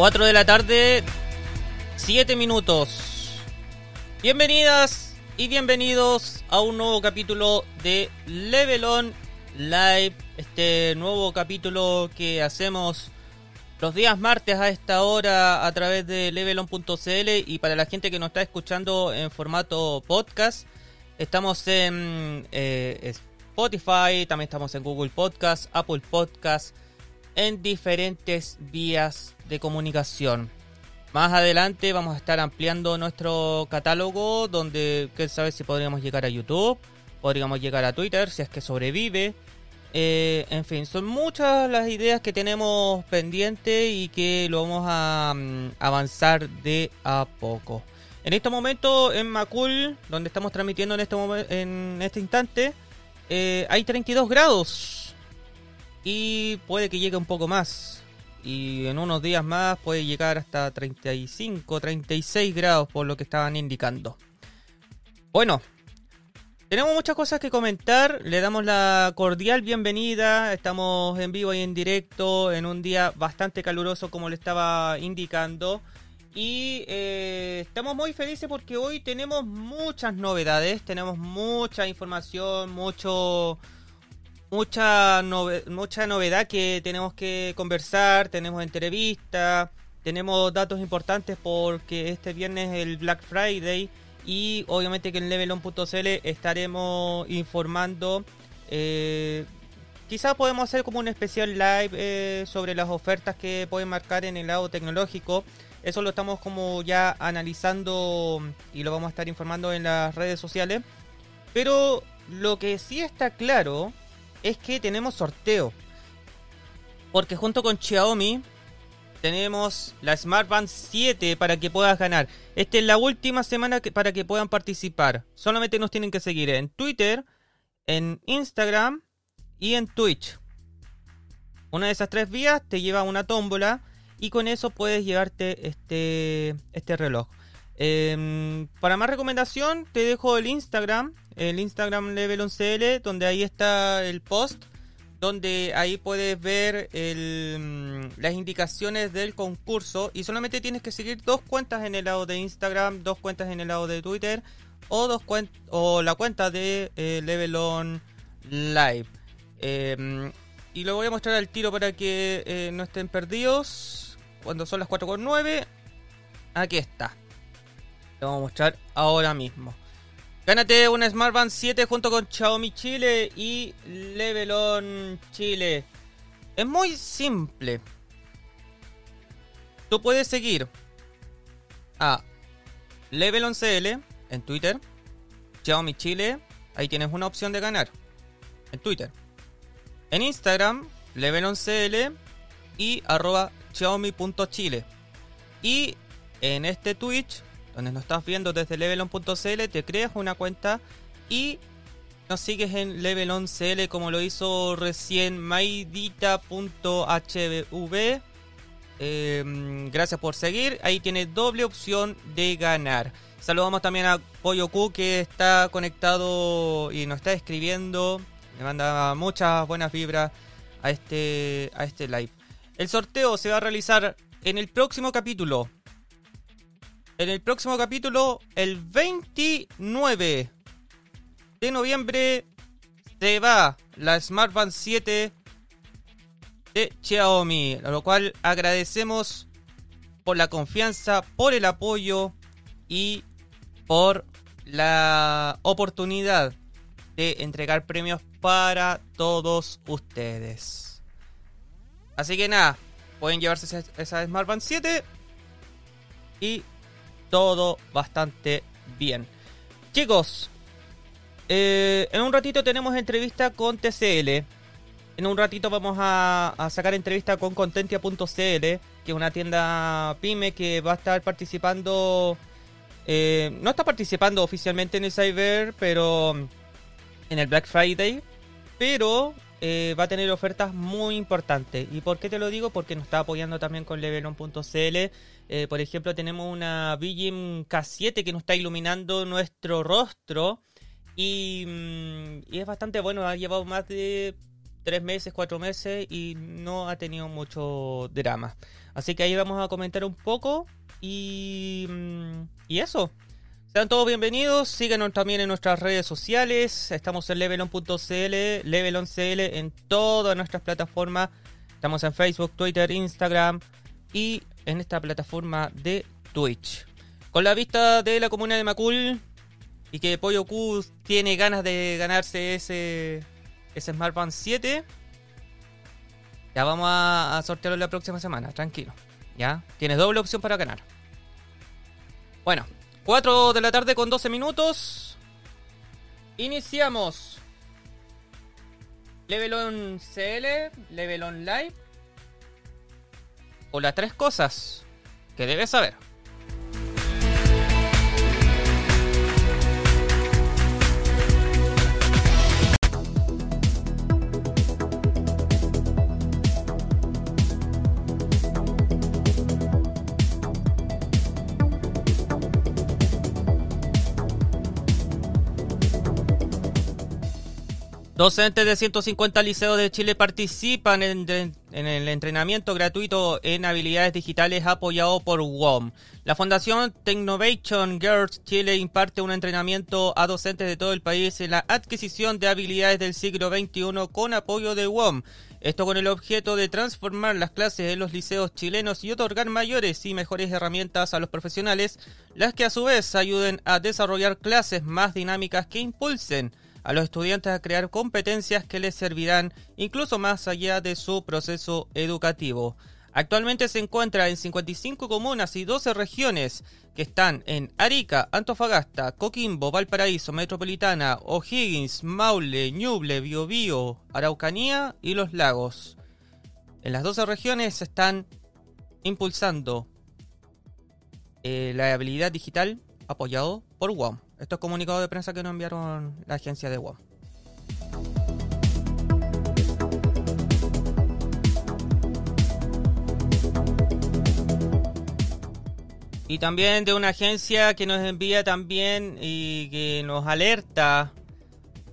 4 de la tarde, 7 minutos. Bienvenidas y bienvenidos a un nuevo capítulo de Level On Live. Este nuevo capítulo que hacemos los días martes a esta hora a través de levelon.cl y para la gente que nos está escuchando en formato podcast, estamos en eh, Spotify, también estamos en Google Podcast, Apple Podcast, en diferentes vías de comunicación. Más adelante vamos a estar ampliando nuestro catálogo donde, quién sabe si podríamos llegar a YouTube, podríamos llegar a Twitter si es que sobrevive. Eh, en fin, son muchas las ideas que tenemos pendientes y que lo vamos a mm, avanzar de a poco. En este momento en Macul, donde estamos transmitiendo en este, en este instante, eh, hay 32 grados y puede que llegue un poco más y en unos días más puede llegar hasta 35, 36 grados por lo que estaban indicando. Bueno, tenemos muchas cosas que comentar, le damos la cordial bienvenida, estamos en vivo y en directo en un día bastante caluroso como le estaba indicando. Y eh, estamos muy felices porque hoy tenemos muchas novedades, tenemos mucha información, mucho mucha, mucha novedad que tenemos que conversar, tenemos entrevistas, tenemos datos importantes porque este viernes es el Black Friday y obviamente que en levelon.cl estaremos informando. Eh, quizás podemos hacer como un especial live eh, sobre las ofertas que pueden marcar en el lado tecnológico. Eso lo estamos como ya analizando y lo vamos a estar informando en las redes sociales. Pero lo que sí está claro es que tenemos sorteo. Porque junto con Xiaomi tenemos la Smart Band 7 para que puedas ganar. Esta es la última semana para que puedan participar. Solamente nos tienen que seguir en Twitter, en Instagram y en Twitch. Una de esas tres vías te lleva a una tómbola y con eso puedes llevarte este, este reloj. Em, para más recomendación, te dejo el Instagram, el Instagram Level 11L, donde ahí está el post, donde ahí puedes ver mm, las indicaciones del concurso y solamente tienes que seguir dos cuentas en el lado de Instagram, dos cuentas en el lado de Twitter o dos o la cuenta de eh, Level On Live. Em, y lo voy a mostrar al tiro para que eh, no estén perdidos. Cuando son las 4.9, aquí está. Te vamos a mostrar ahora mismo. Gánate una Smart Band 7 junto con Xiaomi Chile y Levelon Chile. Es muy simple. Tú puedes seguir a Levelon CL en Twitter, Xiaomi Chile, ahí tienes una opción de ganar en Twitter. En Instagram, Levelon CL y arroba xiaomi.chile. Y en este Twitch donde nos estás viendo desde levelon.cl, te creas una cuenta y nos sigues en levelon.cl como lo hizo recién maidita.hv. Em, gracias por seguir. Ahí tiene doble opción de ganar. Saludamos también a Pollo que está conectado y nos está escribiendo. Le manda muchas buenas vibras a este, a este live. El sorteo se va a realizar en el próximo capítulo en el próximo capítulo, el 29 de noviembre, se va la Smart Band 7 de Xiaomi. A lo cual agradecemos por la confianza, por el apoyo y por la oportunidad de entregar premios para todos ustedes. Así que nada, pueden llevarse esa, esa Smart Band 7 y todo bastante bien. Chicos, eh, en un ratito tenemos entrevista con TCL. En un ratito vamos a, sacar entrevista con Contentia.cl, que es una tienda pyme que va a estar participando. Eh, no está participando oficialmente en el Cyber, pero en el Black Friday. Pero eh, va a tener ofertas muy importantes. ¿Y por qué te lo digo? Porque nos está apoyando también con Levelon.cl eh, por ejemplo, tenemos una Vigim K7 que nos está iluminando nuestro rostro. Y, mm, y, es bastante bueno, ha llevado más de tres meses, cuatro meses y no ha tenido mucho drama. Así que ahí vamos a comentar un poco y, mm, y eso. Sean todos bienvenidos, síganos también en nuestras redes sociales, estamos en levelon.cl, leveloncl en todas nuestras plataformas, estamos en Facebook, Twitter, Instagram y en esta plataforma de Twitch. Con la vista de la comuna de Macul y que Pollo Q tiene ganas de ganarse ese, ese Smart Band 7, ya vamos a, sortearlo la próxima semana, tranquilo. Ya, tienes doble opción para ganar. Bueno, 4 de la tarde con 12 minutos. Iniciamos. Level on CL, Level on Live. O las tres cosas que debes saber. Docentes de 150 liceos de Chile participan en, el entrenamiento gratuito en habilidades digitales apoyado por WOM. La Fundación Technovation Girls Chile imparte un entrenamiento a docentes de todo el país en la adquisición de habilidades del siglo XXI con apoyo de WOM. Esto con el objeto de transformar las clases en los liceos chilenos y otorgar mayores y mejores herramientas a los profesionales, las que a su vez ayuden a desarrollar clases más dinámicas que impulsen a los estudiantes a crear competencias que les servirán incluso más allá de su proceso educativo. Actualmente se encuentra en 55 comunas y 12 regiones que están en Arica, Antofagasta, Coquimbo, Valparaíso, Metropolitana, O'Higgins, Maule, Ñuble, Biobío, Araucanía y Los Lagos. En las 12 regiones se están impulsando eh, la habilidad digital apoyado por WOM. Esto es comunicado de prensa que nos enviaron la agencia de WOM. Y también de una agencia que nos envía también y que nos alerta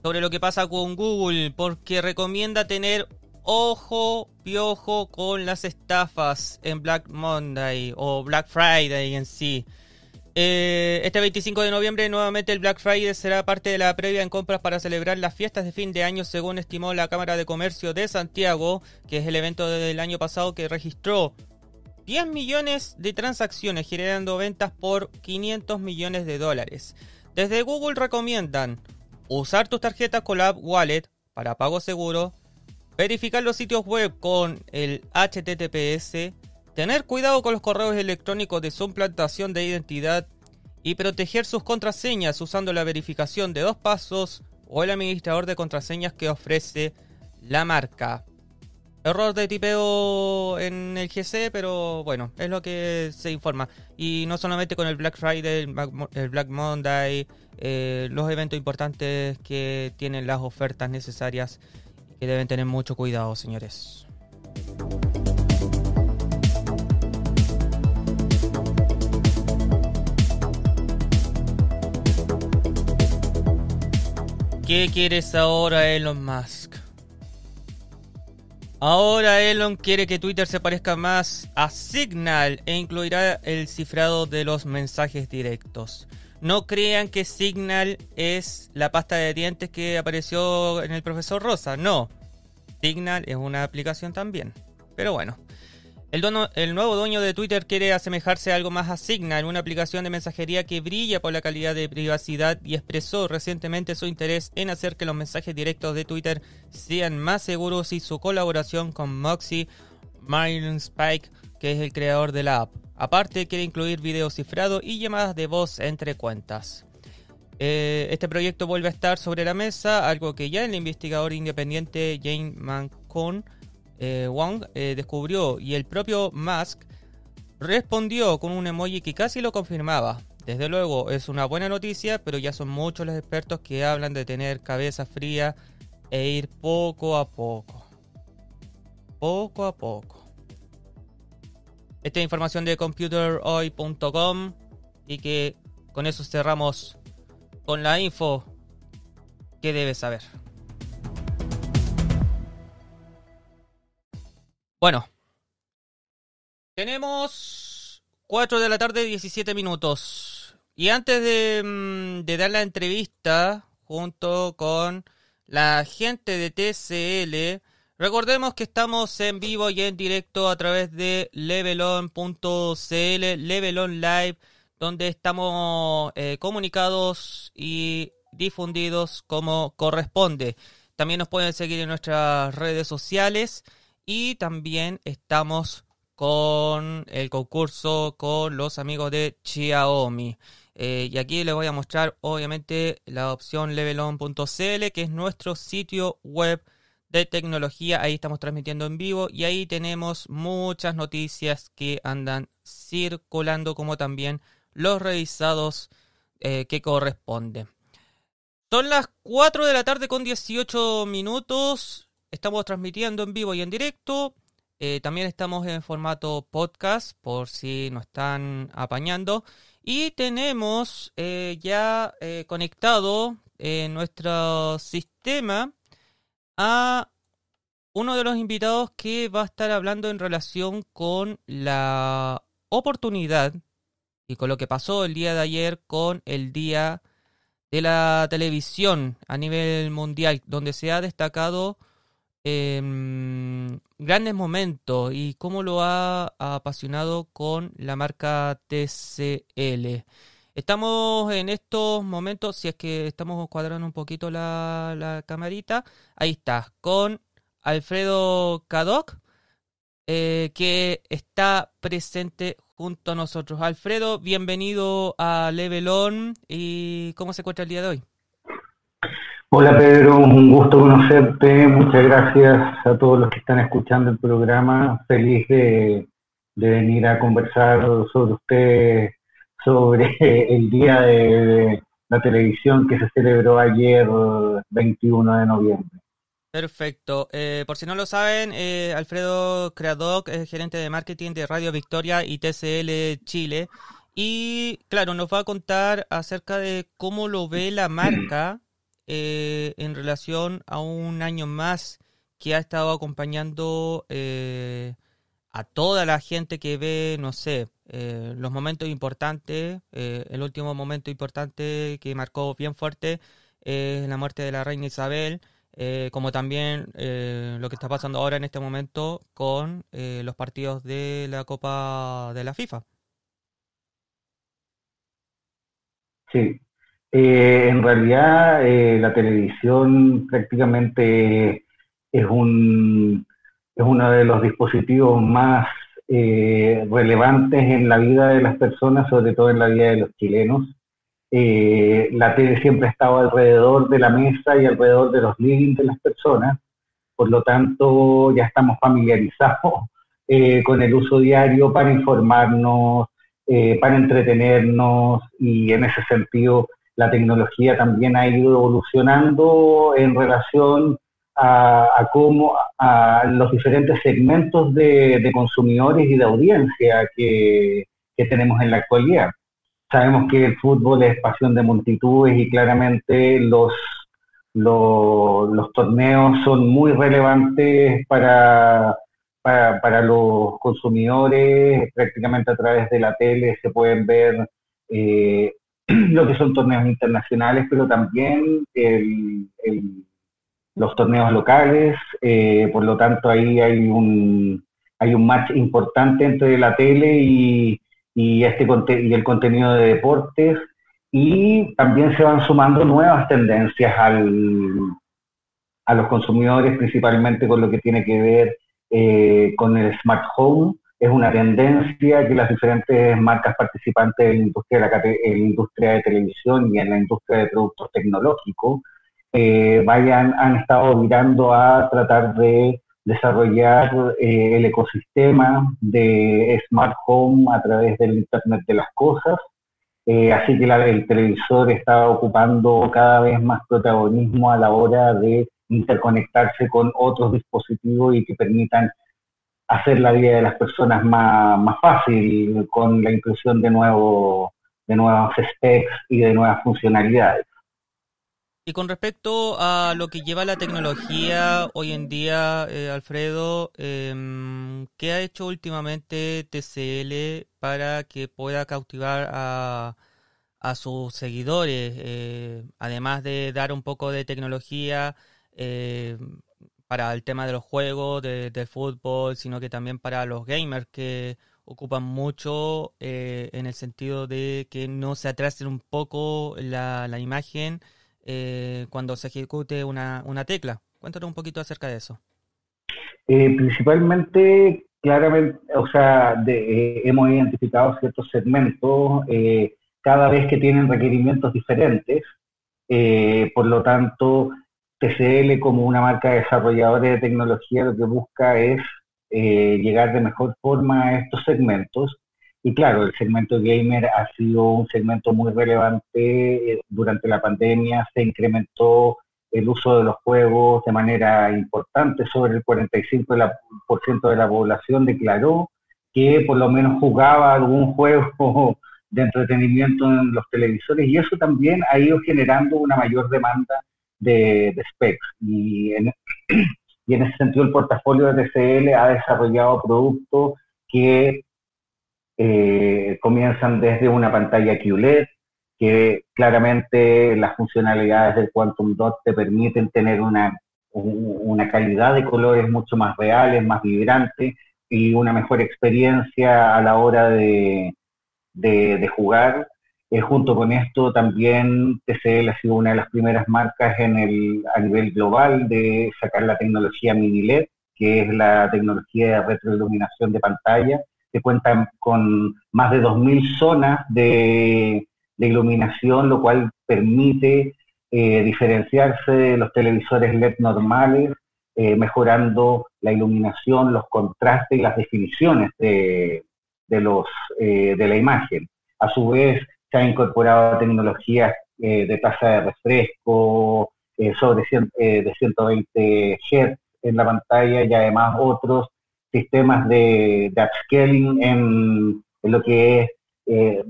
sobre lo que pasa con Google, porque recomienda tener ojo, piojo con las estafas en Black Monday o Black Friday en sí. Eh, este 25 de noviembre nuevamente el Black Friday será parte de la previa en compras para celebrar las fiestas de fin de año según estimó la Cámara de Comercio de Santiago, que es el evento del año pasado que registró 10 millones de transacciones generando ventas por 500 millones de dólares. Desde Google recomiendan usar tus tarjetas con la App Wallet para pago seguro, verificar los sitios web con el HTTPS, Tener cuidado con los correos electrónicos de suplantación de identidad y proteger sus contraseñas usando la verificación de dos pasos o el administrador de contraseñas que ofrece la marca. Error de tipeo en el GC, pero bueno, es lo que se informa. Y no solamente con el Black Friday, el Black Monday, eh, los eventos importantes que tienen las ofertas necesarias que deben tener mucho cuidado, señores. ¿Qué quieres ahora, Elon Musk? Ahora Elon quiere que Twitter se parezca más a Signal e incluirá el cifrado de los mensajes directos. No crean que Signal es la pasta de dientes que apareció en el profesor Rosa. No. Signal es una aplicación también. Pero bueno. El, nuevo dueño de Twitter quiere asemejarse algo más a Signal, una aplicación de mensajería que brilla por la calidad de privacidad y expresó recientemente su interés en hacer que los mensajes directos de Twitter sean más seguros y su colaboración con Moxie Myron Spike, que es el creador de la app. Aparte, quiere incluir video cifrado y llamadas de voz entre cuentas. Eh, este proyecto vuelve a estar sobre la mesa, algo que ya el investigador independiente Jane Mancon eh, Wong eh, descubrió y el propio Musk respondió con un emoji que casi lo confirmaba. Desde luego es una buena noticia, pero ya son muchos los expertos que hablan de tener cabeza fría e ir poco a poco. Poco a poco. Esta información de computerhoy.com y que con eso cerramos con la info que debes saber. Bueno, tenemos 4 de la tarde, 17 minutos. Y antes de, mm, de dar la entrevista junto con la gente de TCL, recordemos que estamos en vivo y en directo a través de levelon.cl, Levelon Live, donde estamos eh, comunicados y difundidos como corresponde. También nos pueden seguir en nuestras redes sociales y también estamos con el concurso con los amigos de Xiaomi. Eh, y aquí les voy a mostrar obviamente la opción levelon.cl que es nuestro sitio web de tecnología. Ahí estamos transmitiendo en vivo y ahí tenemos muchas noticias que andan circulando como también los revisados eh, que corresponden. Son las 4 de la tarde con 18 minutos. Estamos transmitiendo en vivo y en directo. Eh, también estamos en formato podcast por si nos están apañando. Y tenemos eh, ya eh, conectado en nuestro sistema a uno de los invitados que va a estar hablando en relación con la oportunidad y con lo que pasó el día de ayer con el día de la televisión a nivel mundial, donde se ha destacado em, grandes momentos y cómo lo ha apasionado con la marca TCL. Estamos en estos momentos, si es que estamos cuadrando un poquito la, camarita, ahí está, con Alfredo Cadoc, eh, que está presente junto a nosotros. Alfredo, bienvenido a Levelon y ¿cómo se encuentra el día de hoy? Hola Pedro, un gusto conocerte, muchas gracias a todos los que están escuchando el programa, feliz de, venir a conversar sobre usted, sobre el día de la televisión que se celebró ayer 21 de noviembre. Perfecto. Eh, por si no lo saben, eh, Alfredo Creadoc es gerente de marketing de Radio Victoria y TCL Chile. Y claro, nos va a contar acerca de cómo lo ve la marca eh, en relación a un año más que ha estado acompañando a toda la gente que ve, no sé, los momentos importantes. el último momento importante que marcó bien fuerte es la muerte de la reina Isabel. Eh, como también eh, lo que está pasando ahora en este momento con eh, los partidos de la Copa de la FIFA. Sí, en realidad la televisión prácticamente es, un, es uno de los dispositivos más relevantes en la vida de las personas, sobre todo en la vida de los chilenos. Eh, la tele siempre ha estado alrededor de la mesa y alrededor de los livings de las personas, por lo tanto ya estamos familiarizados eh, con el uso diario para informarnos, eh, para entretenernos y en ese sentido la tecnología también ha ido evolucionando en relación a, cómo a los diferentes segmentos de, consumidores y de audiencia que tenemos en la actualidad. Sabemos que el fútbol es pasión de multitudes y claramente los, los, torneos son muy relevantes para, para, los consumidores. Prácticamente a través de la tele se pueden ver eh, lo que son torneos internacionales, pero también los torneos locales. Eh, por lo tanto, ahí hay un, hay un match importante entre la tele y y, este, y el contenido de deportes y también se van sumando nuevas tendencias al, a los consumidores, principalmente con lo que tiene que ver eh, con el smart home. Es una tendencia que las diferentes marcas participantes en la industria de, la, industria de televisión y en la industria de productos tecnológicos eh, vayan, han estado mirando a tratar de desarrollar eh, el ecosistema de Smart Home a través del Internet de las Cosas. Eh, así que el televisor está ocupando cada vez más protagonismo a la hora de interconectarse con otros dispositivos y que permitan hacer la vida de las personas más, más fácil con la inclusión de, nuevo, de nuevos specs y de nuevas funcionalidades. Y con respecto a lo que lleva la tecnología hoy en día, eh, Alfredo, em, ¿qué ha hecho últimamente TCL para que pueda cautivar a, sus seguidores? Eh, además de dar un poco de tecnología eh, para el tema de los juegos, de, del fútbol, sino que también para los gamers que ocupan mucho en el sentido de que no se atrasen un poco la, la imagen eh, cuando se ejecute una, una tecla. Cuéntanos un poquito acerca de eso. Eh, principalmente, claramente, o sea, eh, hemos identificado ciertos segmentos cada vez que tienen requerimientos diferentes. por lo tanto, TCL como una marca desarrolladora de tecnología lo que busca es llegar de mejor forma a estos segmentos. Y claro, el segmento gamer ha sido un segmento muy relevante eh, durante la pandemia, se incrementó el uso de los juegos de manera importante, sobre el 45% de la población declaró que por lo menos jugaba algún juego de entretenimiento en los televisores y eso también ha ido generando una mayor demanda de, specs. Y en, y en ese sentido el portafolio de TCL ha desarrollado productos que eh, comienzan desde una pantalla QLED, que claramente las funcionalidades del Quantum Dot te permiten tener una, una calidad de colores mucho más reales, más vibrantes y una mejor experiencia a la hora de, de, jugar. Eh, junto con esto también TCL ha sido una de las primeras marcas en el, a nivel global de sacar la tecnología mini LED, que es la tecnología de retroiluminación de pantalla, que cuentan con más de 2.000 zonas de, iluminación, lo cual permite eh, diferenciarse de los televisores LED normales, eh, mejorando la iluminación, los contrastes y las definiciones de, los, eh, de la imagen. A su vez, se ha incorporado tecnologías de tasa de refresco, sobre de 120 Hz en la pantalla y además otros sistemas de, upscaling en, lo que es eh,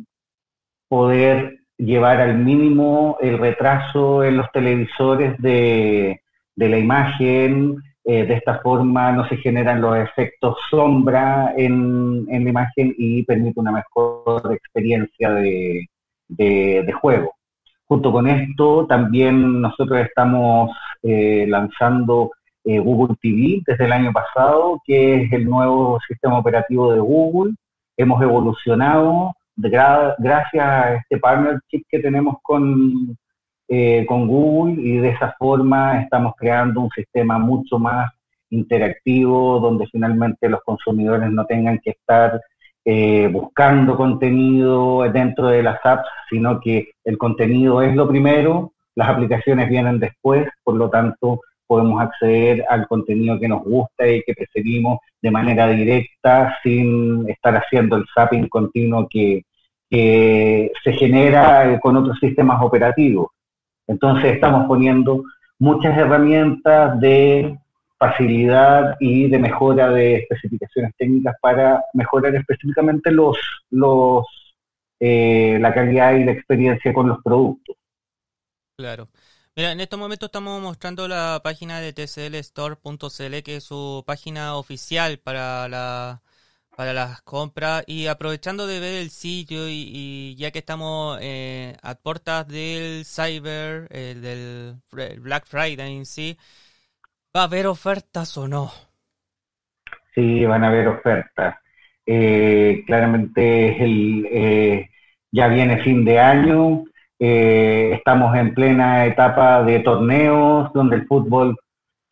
poder llevar al mínimo el retraso en los televisores de, la imagen. Eh, de esta forma no se generan los efectos sombra en, la imagen y permite una mejor experiencia de, de, juego. Junto con esto, también nosotros estamos eh, lanzando eh, Google TV desde el año pasado, que es el nuevo sistema operativo de Google. Hemos evolucionado gracias a este partnership que tenemos con, eh, con Google y de esa forma estamos creando un sistema mucho más interactivo donde finalmente los consumidores no tengan que estar eh, buscando contenido dentro de las apps, sino que el contenido es lo primero, las aplicaciones vienen después, por lo tanto podemos acceder al contenido que nos gusta y que preferimos de manera directa sin estar haciendo el zapping continuo que, se genera eh, con otros sistemas operativos. Entonces estamos poniendo muchas herramientas de facilidad y de mejora de especificaciones técnicas para mejorar específicamente los, los eh, la calidad y la experiencia con los productos. Claro. Mira, en estos momentos estamos mostrando la página de tclstore.cl, que es su página oficial para la para las compras y aprovechando de ver el sitio y, ya que estamos eh, a puertas del Cyber, eh, del Black Friday en sí, ¿va a haber ofertas o no? Sí, van a haber ofertas. Eh, claramente el, ya viene fin de año, eh, estamos en plena etapa de torneos donde el fútbol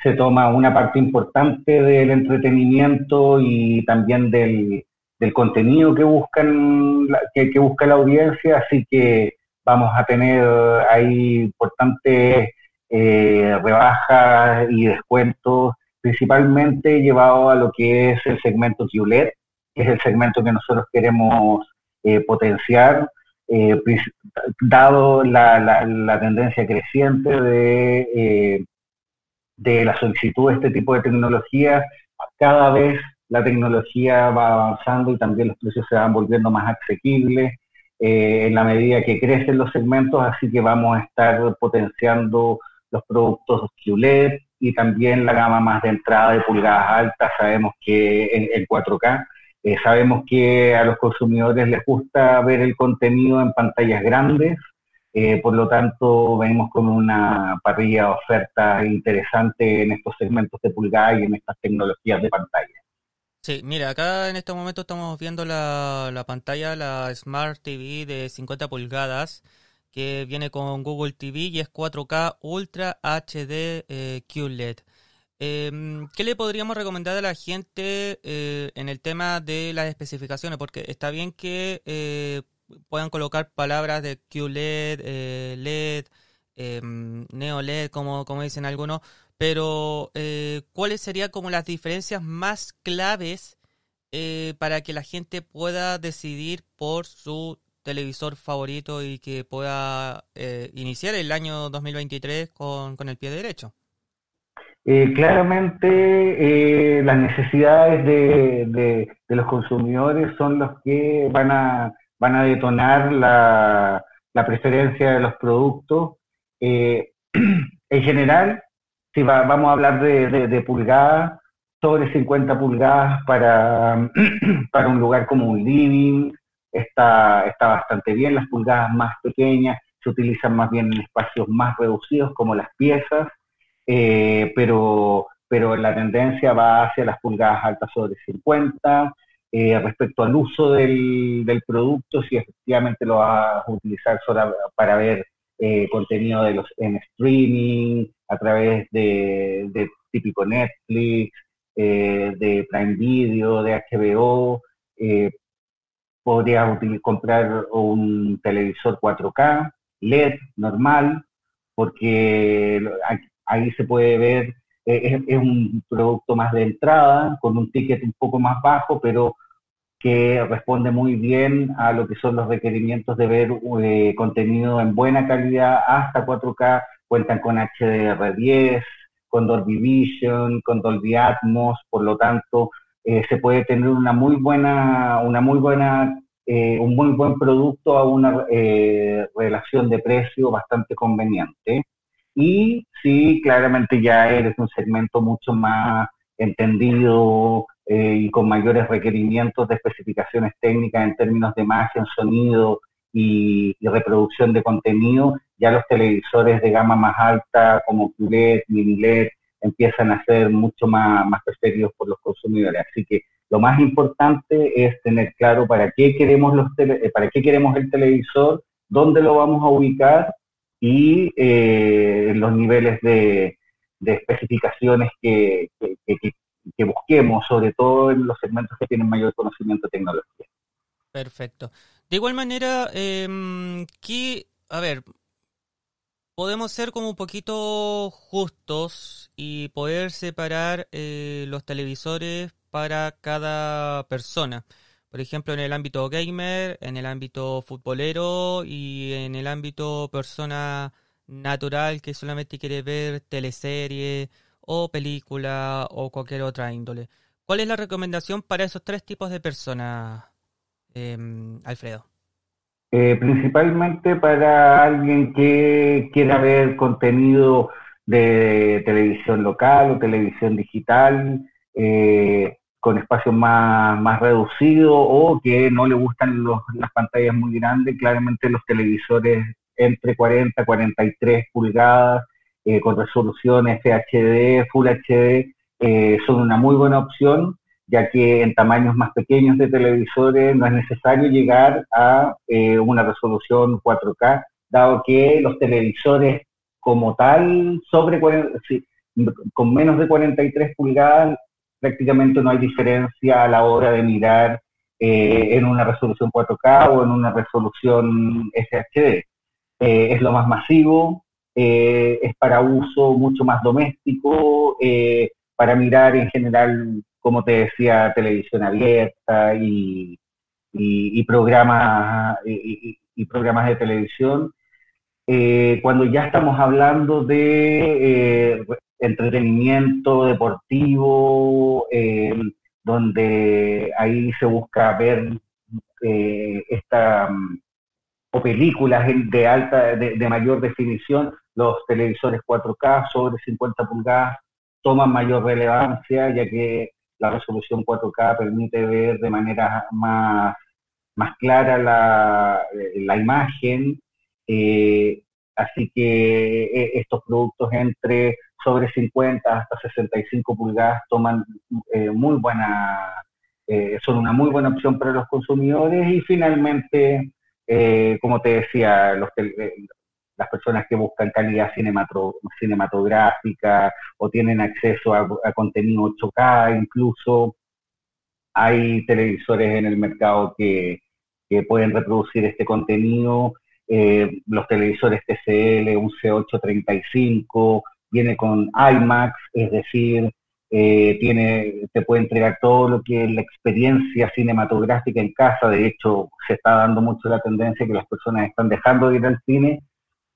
se toma una parte importante del entretenimiento y también del, contenido que buscan que, busca la audiencia, así que vamos a tener ahí importantes eh, rebajas y descuentos, principalmente llevado a lo que es el segmento QLED, que es el segmento que nosotros queremos eh, potenciar eh, dado la, tendencia creciente de, de la solicitud de este tipo de tecnología, cada vez la tecnología va avanzando y también los precios se van volviendo más asequibles en la medida que crecen los segmentos, así que vamos a estar potenciando los productos QLED y también la gama más de entrada de pulgadas altas. Sabemos que en, 4K, sabemos que a los consumidores les gusta ver el contenido en pantallas grandes, eh, por lo tanto, venimos con una parrilla de ofertas interesante en estos segmentos de pulgada y en estas tecnologías de pantalla. Sí, mira, acá en este momento estamos viendo la, pantalla, la Smart TV de 50 pulgadas, que viene con Google TV y es 4K Ultra HD eh, QLED. Em, ¿Qué le podríamos recomendar a la gente eh, en el tema de las especificaciones? Porque está bien que puedan colocar palabras de QLED, eh, LED, eh, NeoLED, como, como dicen algunos, pero eh, ¿cuáles serían como las diferencias más claves eh, para que la gente pueda decidir por su televisor favorito y que pueda iniciar el año 2023 con, con el pie derecho? claramente las necesidades de, de, los consumidores son los que van a van a detonar la, preferencia de los productos. Eh, en general, si vamos a hablar de, pulgadas, sobre 50 pulgadas para, para un lugar como un living, está, está bastante bien. Las pulgadas más pequeñas se utilizan más bien en espacios más reducidos como las piezas, eh, pero, pero la tendencia va hacia las pulgadas altas sobre 50. Eh, respecto al uso del, producto, si efectivamente lo vas a utilizar para ver eh, contenido de los en streaming, a través de, típico Netflix, eh, de Prime Video, de HBO, podrías comprar un televisor 4K, LED normal, porque ahí se puede ver es, un producto más de entrada, con un ticket un poco más bajo, pero que responde muy bien a lo que son los requerimientos de ver eh, contenido en buena calidad hasta 4K, cuentan con HDR10, con Dolby Vision, con Dolby Atmos, por lo tanto eh, se puede tener una muy buena, una muy buena, eh, un muy buen producto a una relación de precio bastante conveniente. Y sí, claramente ya eres un segmento mucho más entendido, eh, y con mayores requerimientos de especificaciones técnicas en términos de imagen, sonido y, reproducción de contenido, ya los televisores de gama más alta como QLED, mini LED, empiezan a ser mucho más, más preferidos por los consumidores. Así que lo más importante es tener claro para qué queremos los eh, para qué queremos el televisor, dónde lo vamos a ubicar y eh, los niveles de, especificaciones que, que busquemos, sobre todo en los segmentos que tienen mayor conocimiento de tecnología. Perfecto. De igual manera, eh, que, a ver, podemos ser como un poquito justos y poder separar eh, los televisores para cada persona. Por ejemplo, en el ámbito gamer, en el ámbito futbolero y en el ámbito persona natural que solamente quiere ver teleseries o película o cualquier otra índole. ¿Cuál es la recomendación para esos tres tipos de personas, em, Alfredo? Eh, principalmente para alguien que quiera ver contenido de televisión local o televisión digital, eh, con espacios más, más reducidos o que no le gustan las pantallas muy grandes, claramente los televisores entre 40 y 43 pulgadas eh, con resoluciones FHD, Full HD, eh, son una muy buena opción, ya que en tamaños más pequeños de televisores no es necesario llegar a eh, una resolución 4K, dado que los televisores como tal, sobre con menos de 43 pulgadas, prácticamente no hay diferencia a la hora de mirar en una resolución 4K o en una resolución FHD. es lo más masivo, eh, es para uso mucho más doméstico, eh, para mirar en general, como te decía, televisión abierta y, programas, y, programas de televisión. Eh, cuando ya estamos hablando de entretenimiento deportivo, donde ahí se busca ver esta o películas de alta, de, mayor definición, los televisores 4K sobre 50 pulgadas toman mayor relevancia, ya que la resolución 4K permite ver de manera más, más clara la, la imagen. Eh, así que eh, estos productos entre sobre 50 hasta 65 pulgadas toman eh, muy buena, son una muy buena opción para los consumidores y finalmente, como te decía, los, las personas que buscan calidad cinematográfica o tienen acceso a, contenido 8K, incluso hay televisores en el mercado que, pueden reproducir este contenido. Eh, los televisores TCL, un C835, viene con IMAX, es decir, eh, tiene, te puede entregar todo lo que es la experiencia cinematográfica en casa. De hecho, se está dando mucho la tendencia que las personas están dejando de ir al cine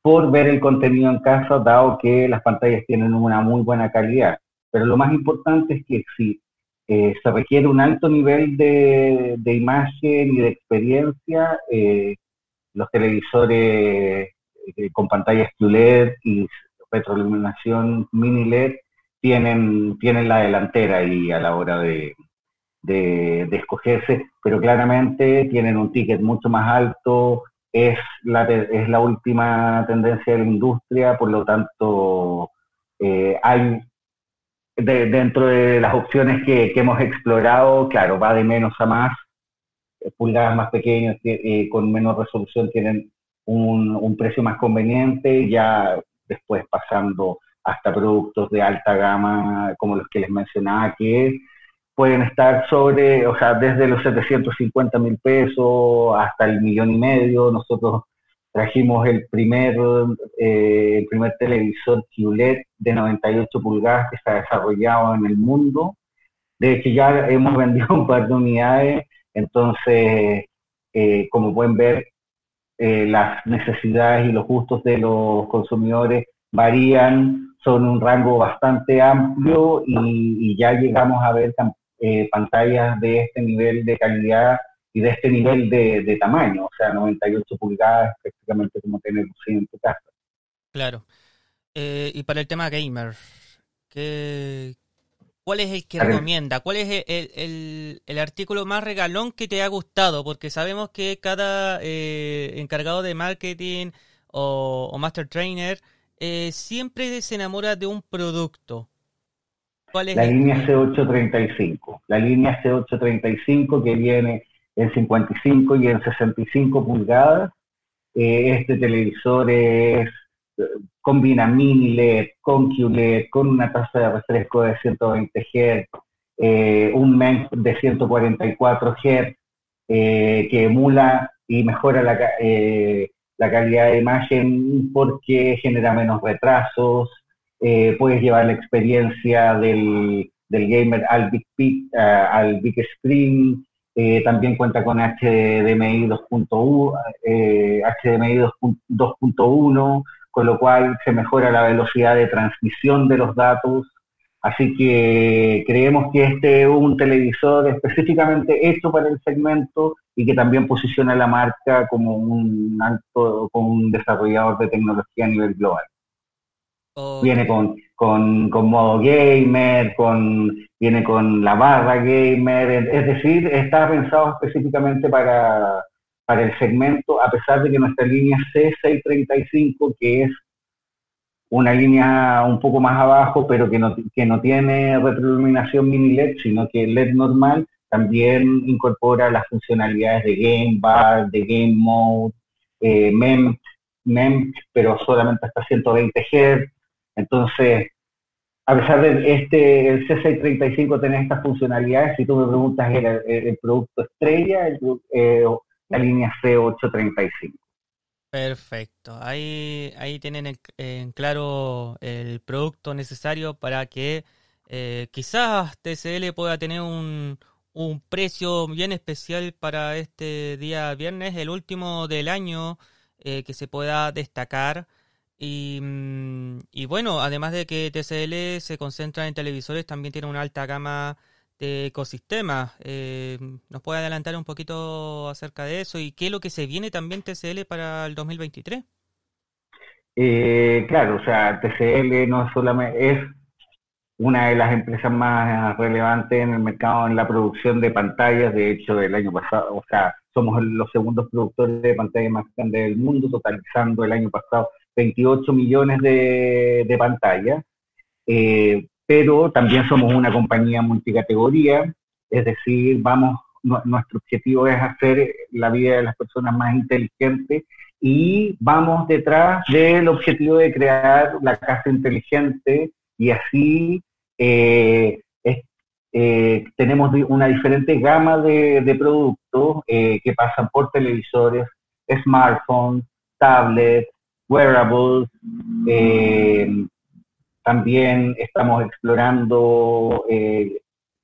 por ver el contenido en casa, dado que las pantallas tienen una muy buena calidad. Pero lo más importante es que si eh, se requiere un alto nivel de, imagen y de experiencia, eh, los televisores eh, con pantallas QLED y retroiluminación mini LED tienen, tienen la delantera ahí a la hora de, de, escogerse, pero claramente tienen un ticket mucho más alto, es la, es la última tendencia de la industria, por lo tanto, eh, hay dentro de las opciones que, hemos explorado, claro, va de menos a más, eh, pulgadas más pequeñas eh, con menos resolución tienen un, un, precio más conveniente, ya después pasando hasta productos de alta gama como los que les mencionaba, que pueden estar sobre, o sea, desde los 750 mil pesos hasta el millón y medio. Nosotros trajimos el primer, eh, el primer televisor QLED de 98 pulgadas que está desarrollado en el mundo. De hecho, ya hemos vendido un par de unidades, entonces, eh, como pueden ver, eh, las necesidades y los gustos de los consumidores varían, son un rango bastante amplio y, y ya llegamos a ver eh, pantallas de este nivel de calidad y de este nivel de, tamaño, o sea, 98 pulgadas, prácticamente como tener en tu casa. Claro. Eh, y para el tema gamer, ¿qué, ¿cuál es el que recomienda? ¿Cuál es el, el, artículo más regalón que te ha gustado? Porque sabemos que cada eh, encargado de marketing o, Master Trainer siempre se enamora de un producto la línea C835. La línea C835 que viene en 55 y en 65 pulgadas. Eh, este televisor es eh, combina mini LED con QLED, con una tasa de refresco de 120 Hz, eh, un MEMS de 144 Hz, que emula y mejora la, la calidad de imagen porque genera menos retrasos, eh, puedes llevar la experiencia del, gamer al big, uh, al big screen, eh, también cuenta con HDMI 2.1, eh, HDMI 2.1, con lo cual se mejora la velocidad de transmisión de los datos. Así que creemos que este es un televisor específicamente hecho para el segmento y que también posiciona la marca como un alto, como un desarrollador de tecnología a nivel global. Viene con, con, modo gamer, con, viene con la barra gamer, es decir, está pensado específicamente para, para el segmento, a pesar de que nuestra línea C635, que es una línea un poco más abajo, pero que no, que no tiene retroiluminación mini LED, sino que LED normal, también incorpora las funcionalidades de Game Bar, de Game Mode, eh, MEM, MEM, pero solamente hasta 120 Hz, entonces, a pesar de este, el C635 tener estas funcionalidades, si tú me preguntas el, producto estrella, eh, la línea C835. Perfecto. Ahí, ahí tienen en, claro el producto necesario para que eh, quizás TCL pueda tener un, un precio bien especial para este día viernes, el último del año, eh, que se pueda destacar. Y, mm, y, bueno, además de que TCL se concentra en televisores, también tiene una alta gama este ecosistema. Eh, ¿Nos puede adelantar un poquito acerca de eso y qué es lo que se viene también TCL para el 2023? Eh, claro, o sea, TCL no solamente es una de las empresas más relevantes en el mercado en la producción de pantallas. De hecho, el año pasado, o sea, somos los segundos productores de pantallas más grandes del mundo, totalizando el año pasado 28 millones de, pantallas. Eh, pero también somos una compañía multicategoría, es decir, vamos, nuestro objetivo es hacer la vida de las personas más inteligente y vamos detrás del objetivo de crear la casa inteligente y así eh, eh, tenemos una diferente gama de, productos eh, que pasan por televisores, smartphones, tablets, wearables. También estamos explorando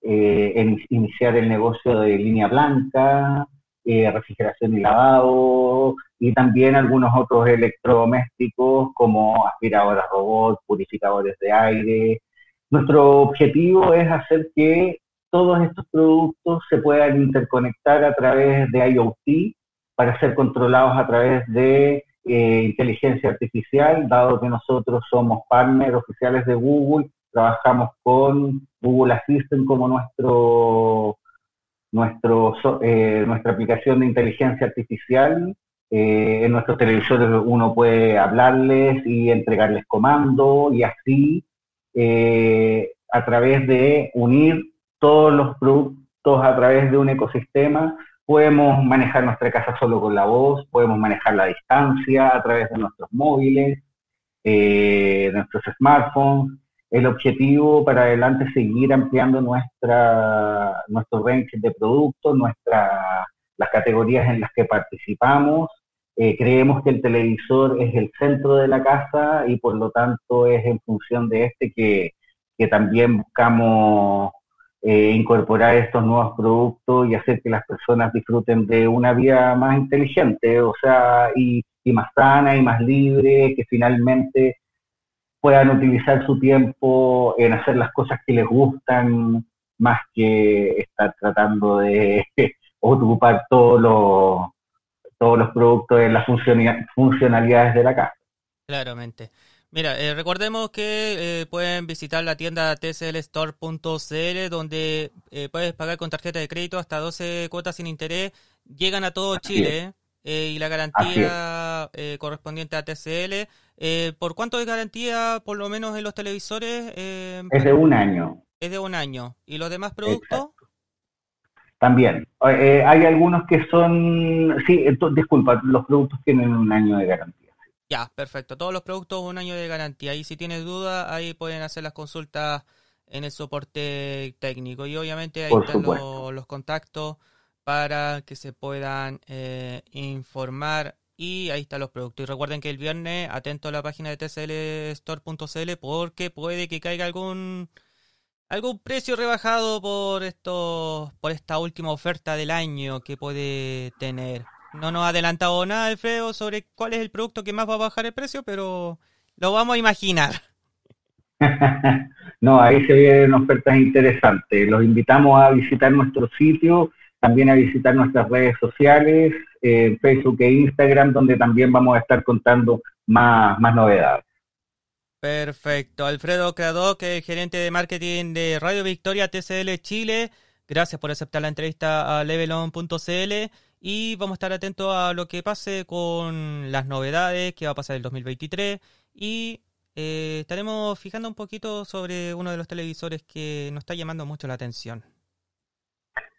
iniciar el negocio de línea blanca, refrigeración y lavado, y también algunos otros electrodomésticos como aspiradoras robots, purificadores de aire. Nuestro objetivo es hacer que todos estos productos se puedan interconectar a través de IoT para ser controlados a través de eh, inteligencia artificial, dado que nosotros somos partners oficiales de Google, trabajamos con Google Assistant como nuestro, nuestro eh, nuestra aplicación de inteligencia artificial. Eh, en nuestros televisores uno puede hablarles y entregarles comandos y así eh, a través de unir todos los productos a través de un ecosistema podemos manejar nuestra casa solo con la voz, podemos manejar la distancia a través de nuestros móviles, eh, nuestros smartphones. El objetivo para adelante es seguir ampliando nuestra, nuestro range de productos, nuestra, las categorías en las que participamos. Eh, creemos que el televisor es el centro de la casa y por lo tanto es en función de este que, también buscamos eh, incorporar estos nuevos productos y hacer que las personas disfruten de una vida más inteligente, o sea, y, más sana y más libre, que finalmente puedan utilizar su tiempo en hacer las cosas que les gustan más que estar tratando de ocupar todos los, todos los productos de las funcionalidades de la casa. Claramente. Mira, eh, recordemos que eh, pueden visitar la tienda tclstore.cl donde eh, puedes pagar con tarjeta de crédito hasta 12 cuotas sin interés. Llegan a todo Chile y la garantía correspondiente a TCL. ¿Por cuánto de garantía, por lo menos en los televisores? es de un año. Es de un año. ¿Y los demás productos? También. Eh, hay algunos que son, sí, disculpa, los productos tienen un año de garantía. Ya, perfecto. Todos los productos un año de garantía. Y si tienes duda, ahí pueden hacer las consultas en el soporte técnico. Y obviamente ahí están los, contactos para que se puedan eh, informar. Y ahí están los productos. Y recuerden que el viernes, atento a la página de tclstore.cl porque puede que caiga algún algún precio rebajado por esto, por esta última oferta del año que puede tener. No nos ha adelantado nada, Alfredo, sobre cuál es el producto que más va a bajar el precio, pero lo vamos a imaginar. no, ahí se vienen ofertas interesantes. Los invitamos a visitar nuestro sitio, también a visitar nuestras redes sociales, eh, Facebook e Instagram, donde también vamos a estar contando más, más novedades. Perfecto. Alfredo es gerente de marketing de Radio Victoria TCL Chile. Gracias por aceptar la entrevista a levelon.cl y vamos a estar atentos a lo que pase con las novedades que va a pasar el 2023 y eh, estaremos fijando un poquito sobre uno de los televisores que nos está llamando mucho la atención.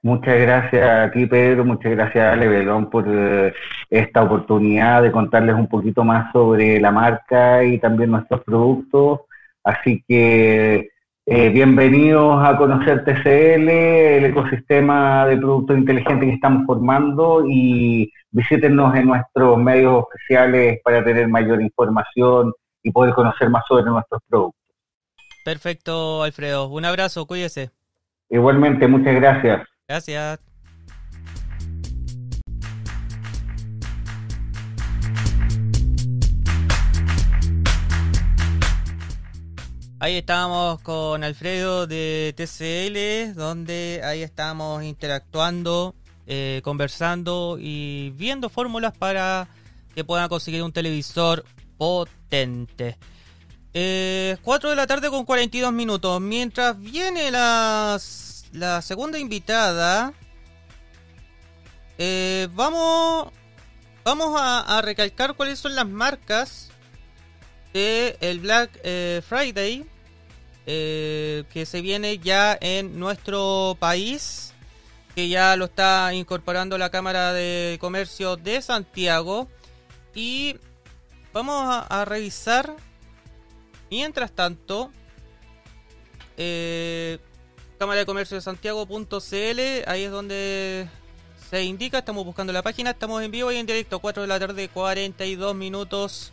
Muchas gracias aquí Pedro, muchas gracias Belón por eh, esta oportunidad de contarles un poquito más sobre la marca y también nuestros productos. Así que eh, bienvenidos a conocer TCL, el ecosistema de productos inteligentes que estamos formando y visítenos en nuestros medios oficiales para tener mayor información y poder conocer más sobre nuestros productos. Perfecto, Alfredo. Un abrazo, cuídese. Igualmente, muchas gracias. Gracias. Ahí estábamos con Alfredo de TCL, donde ahí estábamos interactuando, eh, conversando y viendo fórmulas para que puedan conseguir un televisor potente. 4 eh, de la tarde con 42 minutos. Mientras viene la, la segunda invitada, eh, vamos, vamos a, recalcar cuáles son las marcas el Black eh, Friday que se viene ya en nuestro país, que ya lo está incorporando la Cámara de Comercio de Santiago. Y vamos a, revisar, mientras tanto, eh, Cámara de Comercio de Santiago.cl, ahí es donde se indica, estamos buscando la página, estamos en vivo y en directo, 4 de la tarde, 42 minutos,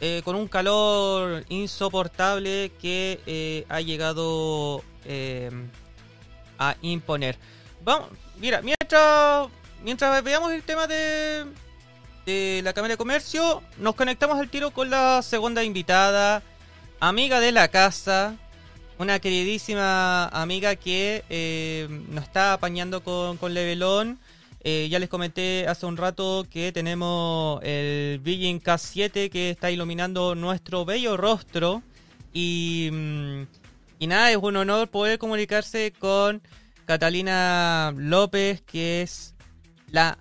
eh, con un calor insoportable que eh, ha llegado eh, a imponer. Vamos, mira, mientras, mientras veamos el tema de, la Cámara de Comercio, nos conectamos al tiro con la segunda invitada, amiga de la casa, una queridísima amiga que nos está apañando con, con Levelón. Eh, ya les comenté hace un rato que tenemos el Vision K7 que está iluminando nuestro bello rostro. Y, mm, y nada, es un honor poder comunicarse con Catalina López, que es la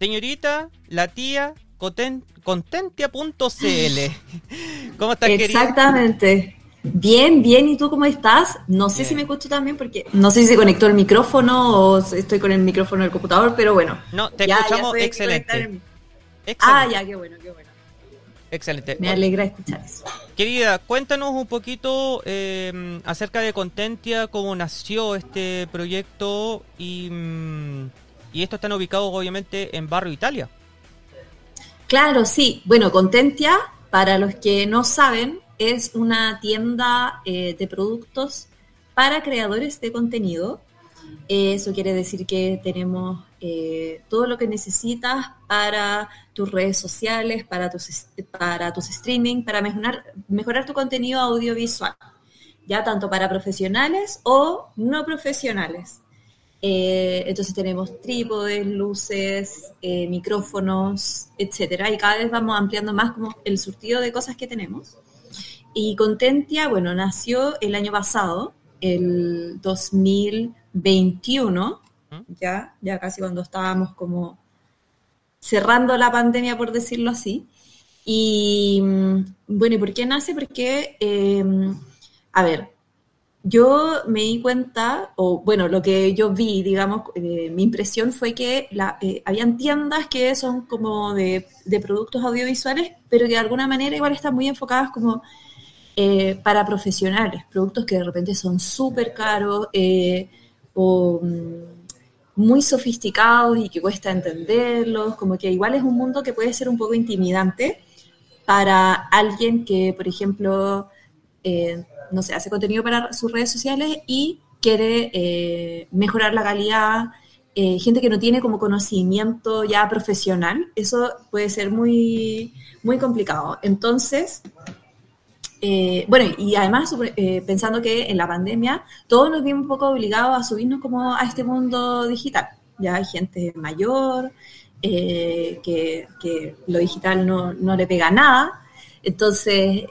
Señorita, la tía contentia.cl. ¿Cómo estás, Exactamente. Bien, bien. ¿Y tú cómo estás? No sé si me escucho también porque no sé si se conectó el micrófono o estoy con el micrófono del computador, pero bueno. No, te escuchamos excelente. Ah, ya, qué bueno, qué bueno. Excelente. Me alegra escuchar eso. Querida, cuéntanos un poquito eh, acerca de Contentia, cómo nació este proyecto y... Mm, y estos están ubicados obviamente en Barrio Italia. Claro, sí. Bueno, Contentia, para los que no saben, es una tienda eh, de productos para creadores de contenido. Eso quiere decir que tenemos eh, todo lo que necesitas para tus redes sociales, para tus, streaming, para mejorar, tu contenido audiovisual, ya tanto para profesionales o no profesionales. Eh, entonces tenemos trípodes, luces, eh, micrófonos, etcétera, y cada vez vamos ampliando más como el surtido de cosas que tenemos. Y Contentia, bueno, nació el año pasado, el 2021, ya, ya casi cuando estábamos como cerrando la pandemia, por decirlo así. Y mm, bueno, ¿y por qué nace? Porque, eh, a ver, yo me di cuenta, o bueno, lo que yo vi, digamos, eh, mi impresión fue que la, eh, habían tiendas que son como de, productos audiovisuales, pero que de alguna manera igual están muy enfocadas como eh, para profesionales, productos que de repente son súper caros o mm, muy sofisticados y que cuesta entenderlos, como que igual es un mundo que puede ser un poco intimidante para alguien que, por ejemplo, no sé, hace contenido para sus redes sociales y quiere eh, mejorar la calidad, eh, gente que no tiene como conocimiento ya profesional, eso puede ser muy, muy complicado. Entonces, eh, bueno, y además pensando que en la pandemia todos nos vimos un poco obligados a subirnos como a este mundo digital. Ya hay gente mayor, que, que, lo digital no, no, le pega nada. Entonces,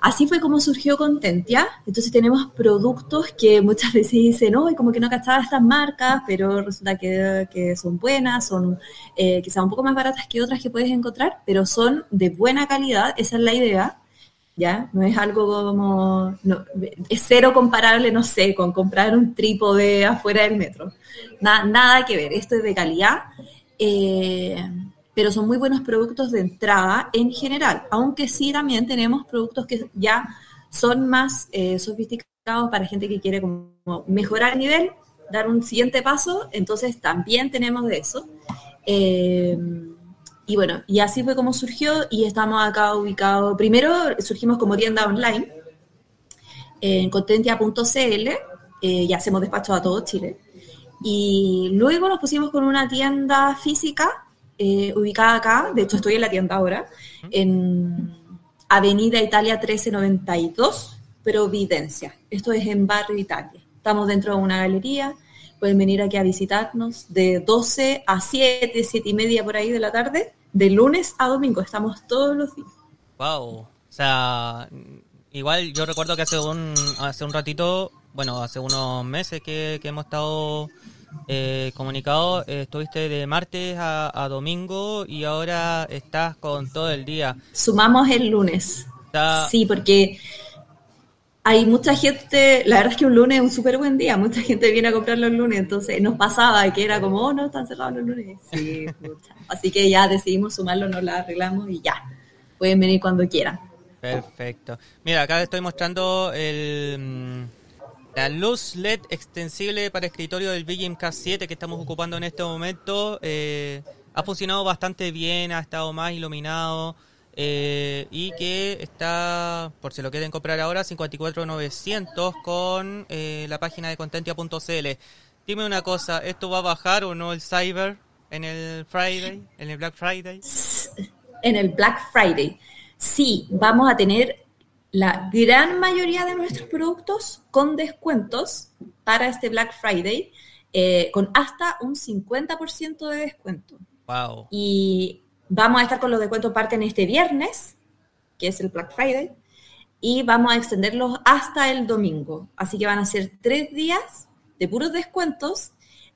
Así fue como surgió Contentia. Entonces tenemos productos que muchas veces dicen, no, como que no cachaba estas marcas, pero resulta que, son buenas, son eh, quizás un poco más baratas que otras que puedes encontrar, pero son de buena calidad, esa es la idea. ¿Ya? No es algo como, es cero comparable, no sé, con comprar un trípode afuera del metro. nada que ver, esto es de calidad. Eh, pero son muy buenos productos de entrada en general, aunque sí también tenemos productos que ya son más eh, sofisticados para gente que quiere como mejorar el nivel, dar un siguiente paso, entonces también tenemos de eso. Eh, y bueno, y así fue como surgió y estamos acá ubicados, primero surgimos como tienda online en contentia.cl eh, y hacemos despacho a todo Chile. Y luego nos pusimos con una tienda física eh, ubicada acá, de hecho estoy en la tienda ahora, en Avenida Italia 1392, Providencia. Esto es en Barrio Italia. Estamos dentro de una galería. Pueden venir aquí a visitarnos de 12 a 7, 7 y media por ahí de la tarde, de lunes a domingo. Estamos todos los días. Wow. O sea, igual yo recuerdo que hace un, hace un ratito, bueno, hace unos meses que, que hemos estado eh, comunicado, eh, estuviste de martes a, domingo y ahora estás con todo el día. Sumamos el lunes. Sí, porque hay mucha gente, la verdad es que un lunes es un súper buen día, mucha gente viene a comprar los lunes, entonces nos pasaba que era como, oh, no, están cerrados los lunes. Sí, Así que ya decidimos sumarlo, nos la arreglamos y ya, pueden venir cuando quieran. Perfecto. Mira, acá estoy mostrando el mm, la luz LED extensible para escritorio del Vigim K7 que estamos ocupando en este momento eh, ha funcionado bastante bien, ha estado más iluminado eh, y que está, por si lo quieren comprar ahora, 54,900 con eh, la página de contentia.cl. Dime una cosa, ¿esto va a bajar o no el Cyber en el Friday, en el Black Friday? En el Black Friday. Sí, vamos a tener la gran mayoría de nuestros productos con descuentos para este Black Friday, eh, con hasta un 50% de descuento. Wow. Y vamos a estar con los descuentos parten este viernes, que es el Black Friday, y vamos a extenderlos hasta el domingo. Así que van a ser tres días de puros descuentos.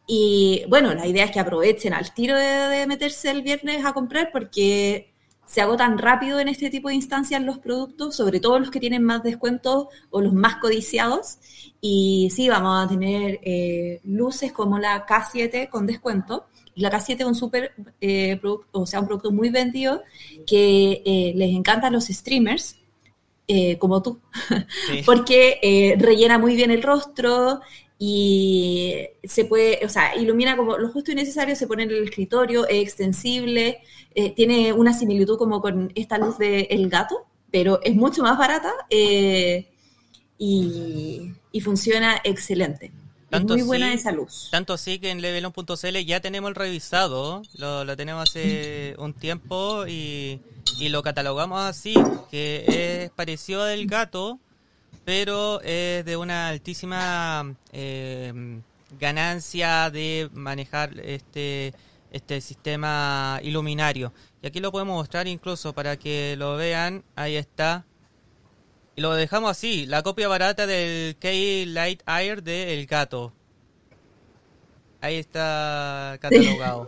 Y bueno, la idea es que aprovechen al tiro de meterse el viernes a comprar porque se agotan rápido en este tipo de instancias los productos, sobre todo los que tienen más descuentos o los más codiciados. Y sí, vamos a tener eh, luces como la K7 con descuento. La K7 es un súper eh, producto, o sea, un producto muy vendido que eh, les encantan los streamers, como tú, porque rellena muy bien el rostro, y se puede, o sea, ilumina como lo justo y necesario, se pone en el escritorio, es extensible, eh, tiene una similitud como con esta luz del el gato, pero es mucho más barata eh, y, funciona excelente. es muy buena esa luz. Tanto así que en levelon.cl ya tenemos el revisado, lo, lo tenemos hace un tiempo y, y lo catalogamos así, que es parecido al gato, pero es de una altísima eh, ganancia de manejar este, este sistema iluminario. Y aquí lo podemos mostrar incluso para que lo vean. Ahí está. Y lo dejamos así, la copia barata del K-Light Air de El Gato. Ahí está catalogado.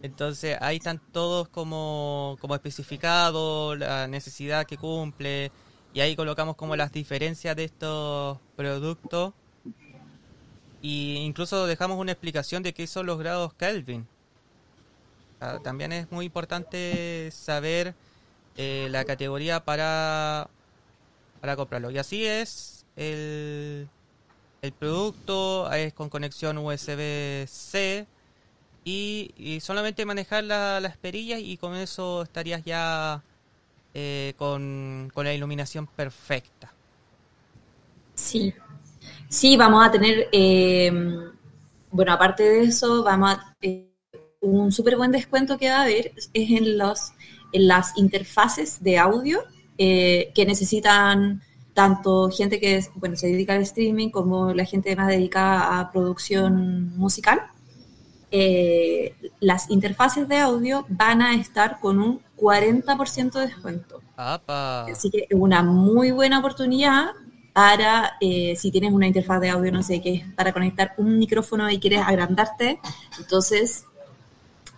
Entonces ahí están todos como, como especificados, la necesidad que cumple, y ahí colocamos como las diferencias de estos productos. Y incluso dejamos una explicación de qué son los grados Kelvin. también es muy importante saber eh, la categoría para, para comprarlo. Y así es el, el producto, es con conexión USB-C. Y, solamente manejar las perillas y con eso estarías ya eh, con, la iluminación perfecta. Sí, sí, vamos a tener, eh, bueno, aparte de eso, vamos eh, un súper buen descuento que va a haber es en, los, en las interfaces de audio que necesitan tanto gente que bueno, se dedica al streaming como la gente más dedicada a producción musical. Las interfaces de audio van a estar con un 40% de descuento. Así que es una muy buena oportunidad para, eh, si tienes una interfaz de audio, no sé qué, para conectar un micrófono y quieres agrandarte, entonces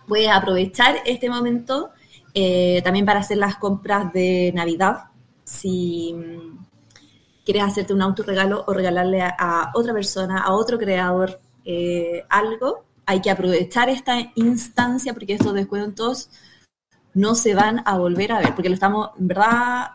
puedes aprovechar este momento eh, también para hacer las compras de Navidad. Si mm, quieres hacerte un autorregalo o regalarle a, otra persona, a otro creador eh, algo, hay que aprovechar esta instancia porque estos descuentos no se van a volver a ver, porque lo estamos, en verdad,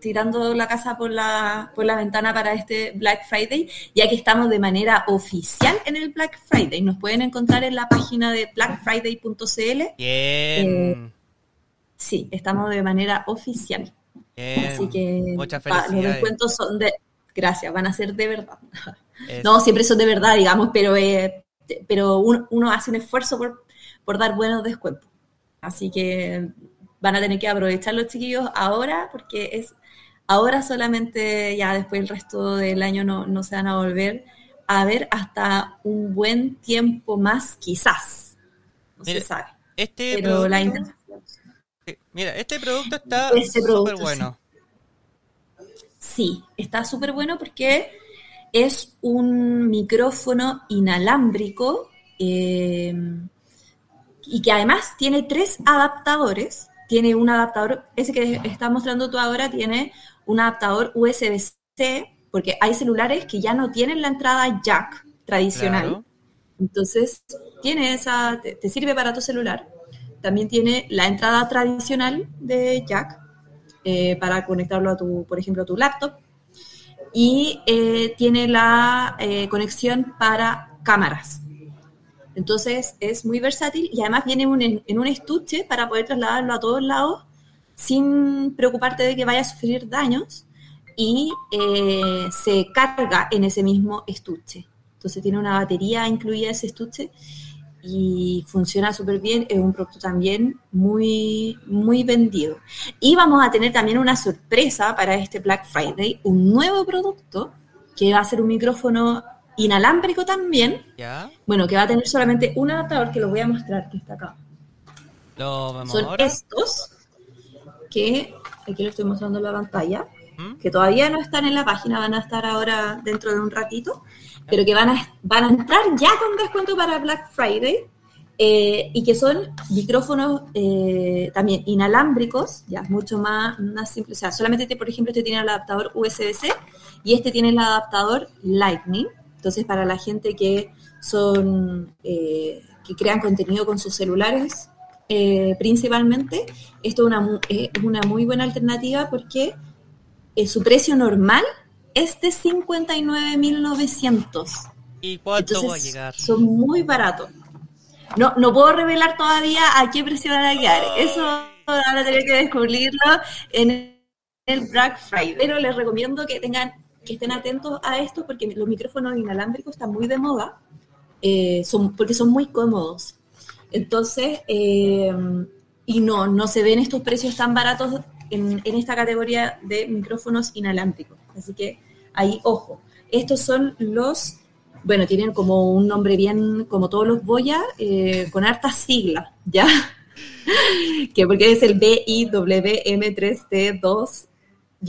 tirando la casa por la, por la ventana para este Black Friday, ya que estamos de manera oficial en el Black Friday. Nos pueden encontrar en la página de blackfriday.cl. Bien. Eh, sí, estamos de manera oficial. Así que Muchas los descuentos son de... Gracias, van a ser de verdad. No, siempre son de verdad, digamos, pero, eh, pero uno, uno, hace un esfuerzo por, por dar buenos descuentos. Así que van a tener que aprovechar los chiquillos ahora porque es ahora solamente ya después el resto del año no, no se van a volver a ver hasta un buen tiempo más quizás. No se sabe. Este Pero la Mira, este producto está este súper bueno. Sí, está súper bueno porque es un micrófono inalámbrico eh, y que además tiene tres adaptadores. Tiene un adaptador, ese que está mostrando tú ahora tiene un adaptador USB-C, porque hay celulares que ya no tienen la entrada jack tradicional. Entonces, tiene esa, te, sirve para tu celular. También tiene la entrada tradicional de jack eh, para conectarlo a tu, por ejemplo, a tu laptop y eh, tiene la eh, conexión para cámaras. Entonces es muy versátil y además viene en un estuche para poder trasladarlo a todos lados sin preocuparte de que vaya a sufrir daños y eh, se carga en ese mismo estuche. Entonces tiene una batería incluida ese estuche y funciona súper bien. Es un producto también muy, muy vendido. Y vamos a tener también una sorpresa para este Black Friday, un nuevo producto que va a ser un micrófono inalámbrico también. Bueno, que va a tener solamente un adaptador que lo voy a mostrar, que está acá. Son estos que, aquí lo estoy mostrando en la pantalla, ¿Mm? que todavía no están en la página, van a estar ahora dentro de un ratito pero que van a, van a entrar ya con descuento para Black Friday eh, y que son micrófonos eh, también inalámbricos, ya mucho más, más simple. O sea, solamente, este, por ejemplo, este tiene el adaptador USB-C y este tiene el adaptador Lightning. Entonces, para la gente que son eh, que crean contenido con sus celulares, principalmente, esto es una, es una muy buena alternativa porque su precio normal es de 59.900. ¿Y cuánto va a llegar? Son muy baratos. No, no puedo revelar todavía a qué precio van a llegar. Eso van a tener que descubrirlo en el Black Friday. Pero les recomiendo que tengan, que estén atentos a esto porque los micrófonos inalámbricos están muy de moda, eh, son, porque son muy cómodos. Entonces, eh, y no, no se ven estos precios tan baratos en, en esta categoría de micrófonos inalámbricos. Así que ahí, ojo, estos son los, bueno, tienen como un nombre bien, como todos los Boya, eh, con hartas siglas, ¿ya? que porque es el BIWM3T2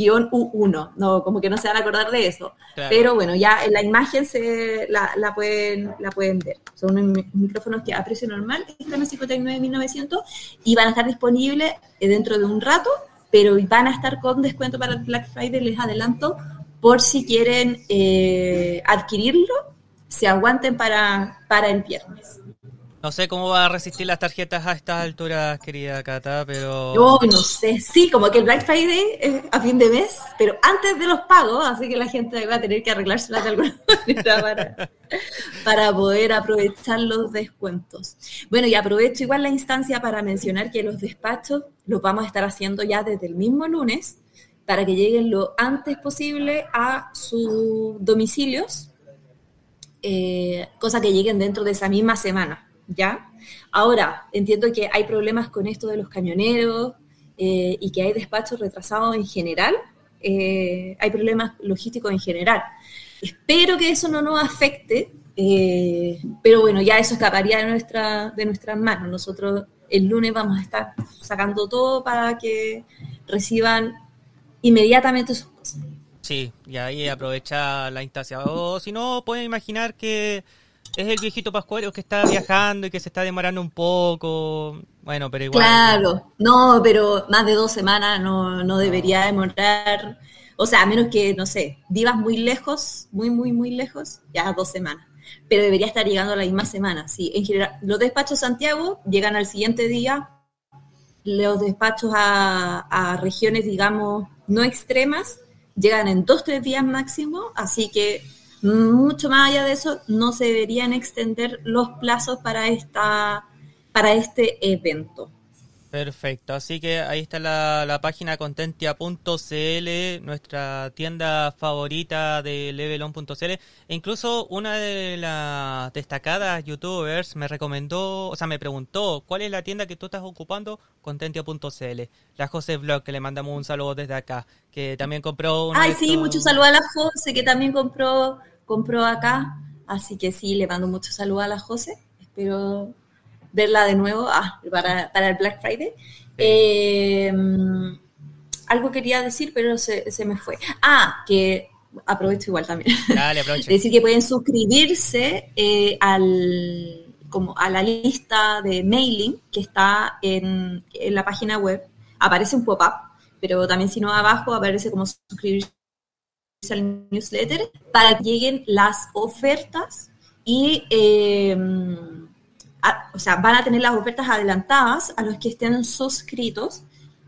U1, no, como que no se van a acordar de eso. Pero bueno, ya en la imagen se la, pueden, la pueden ver. Son micrófonos que a precio normal están en 59.900 y van a estar disponibles eh, dentro de un rato, pero van a estar con descuento para el Black Friday, les adelanto, por si quieren eh, adquirirlo, se aguanten para, para el viernes. No sé cómo va a resistir las tarjetas a estas alturas, querida Cata, pero... Yo no sé, sí, como que el Black Friday es a fin de mes, pero antes de los pagos, así que la gente va a tener que arreglársela de alguna manera para, para poder aprovechar los descuentos. Bueno, y aprovecho igual la instancia para mencionar que los despachos los vamos a estar haciendo ya desde el mismo lunes, para que lleguen lo antes posible a sus domicilios, eh, cosa que lleguen dentro de esa misma semana, ¿ya? Ahora, entiendo que hay problemas con esto de los camioneros eh, y que hay despachos retrasados en general, eh, hay problemas logísticos en general. Espero que eso no nos afecte, pero bueno, ya eso escaparía de, nuestra, de nuestras manos. Nosotros el lunes vamos a estar sacando todo para que reciban inmediatamente sus cosas. Sí, y ahí aprovecha la instancia. O si no, pueden imaginar que es el viejito Pascuero que está viajando y que se está demorando un poco. Bueno, pero igual. Claro, no, pero más de dos semanas no, no debería demorar. O sea, a menos que, no sé, vivas muy lejos, muy, muy, muy lejos, ya dos semanas. Pero debería estar llegando la misma semana. Sí, en general, los despachos Santiago llegan al siguiente día. Los despachos a, a regiones, digamos, no extremas, llegan en dos, tres días máximo, así que mucho más allá de eso, no se deberían extender los plazos para, esta, para este evento. Perfecto, así que ahí está la, la página contentia.cl, nuestra tienda favorita de levelon.cl. E incluso una de las destacadas youtubers me recomendó, o sea, me preguntó, ¿cuál es la tienda que tú estás ocupando? Contentia.cl. La José Vlog, que le mandamos un saludo desde acá, que también compró... Ay, sí, mucho saludo a la José, que también compró, compró acá. Así que sí, le mando mucho saludo a la José. Espero verla de nuevo ah, para, para, el Black Friday. Eh, algo quería decir, pero se, se, me fue. Ah, que aprovecho igual también. Dale, decir que pueden suscribirse eh, al, como a la lista de mailing que está en, en la página web. Aparece un pop-up, pero también si no abajo aparece como suscribirse al newsletter para que lleguen las ofertas y eh, o sea, van a tener las ofertas adelantadas a los que estén suscritos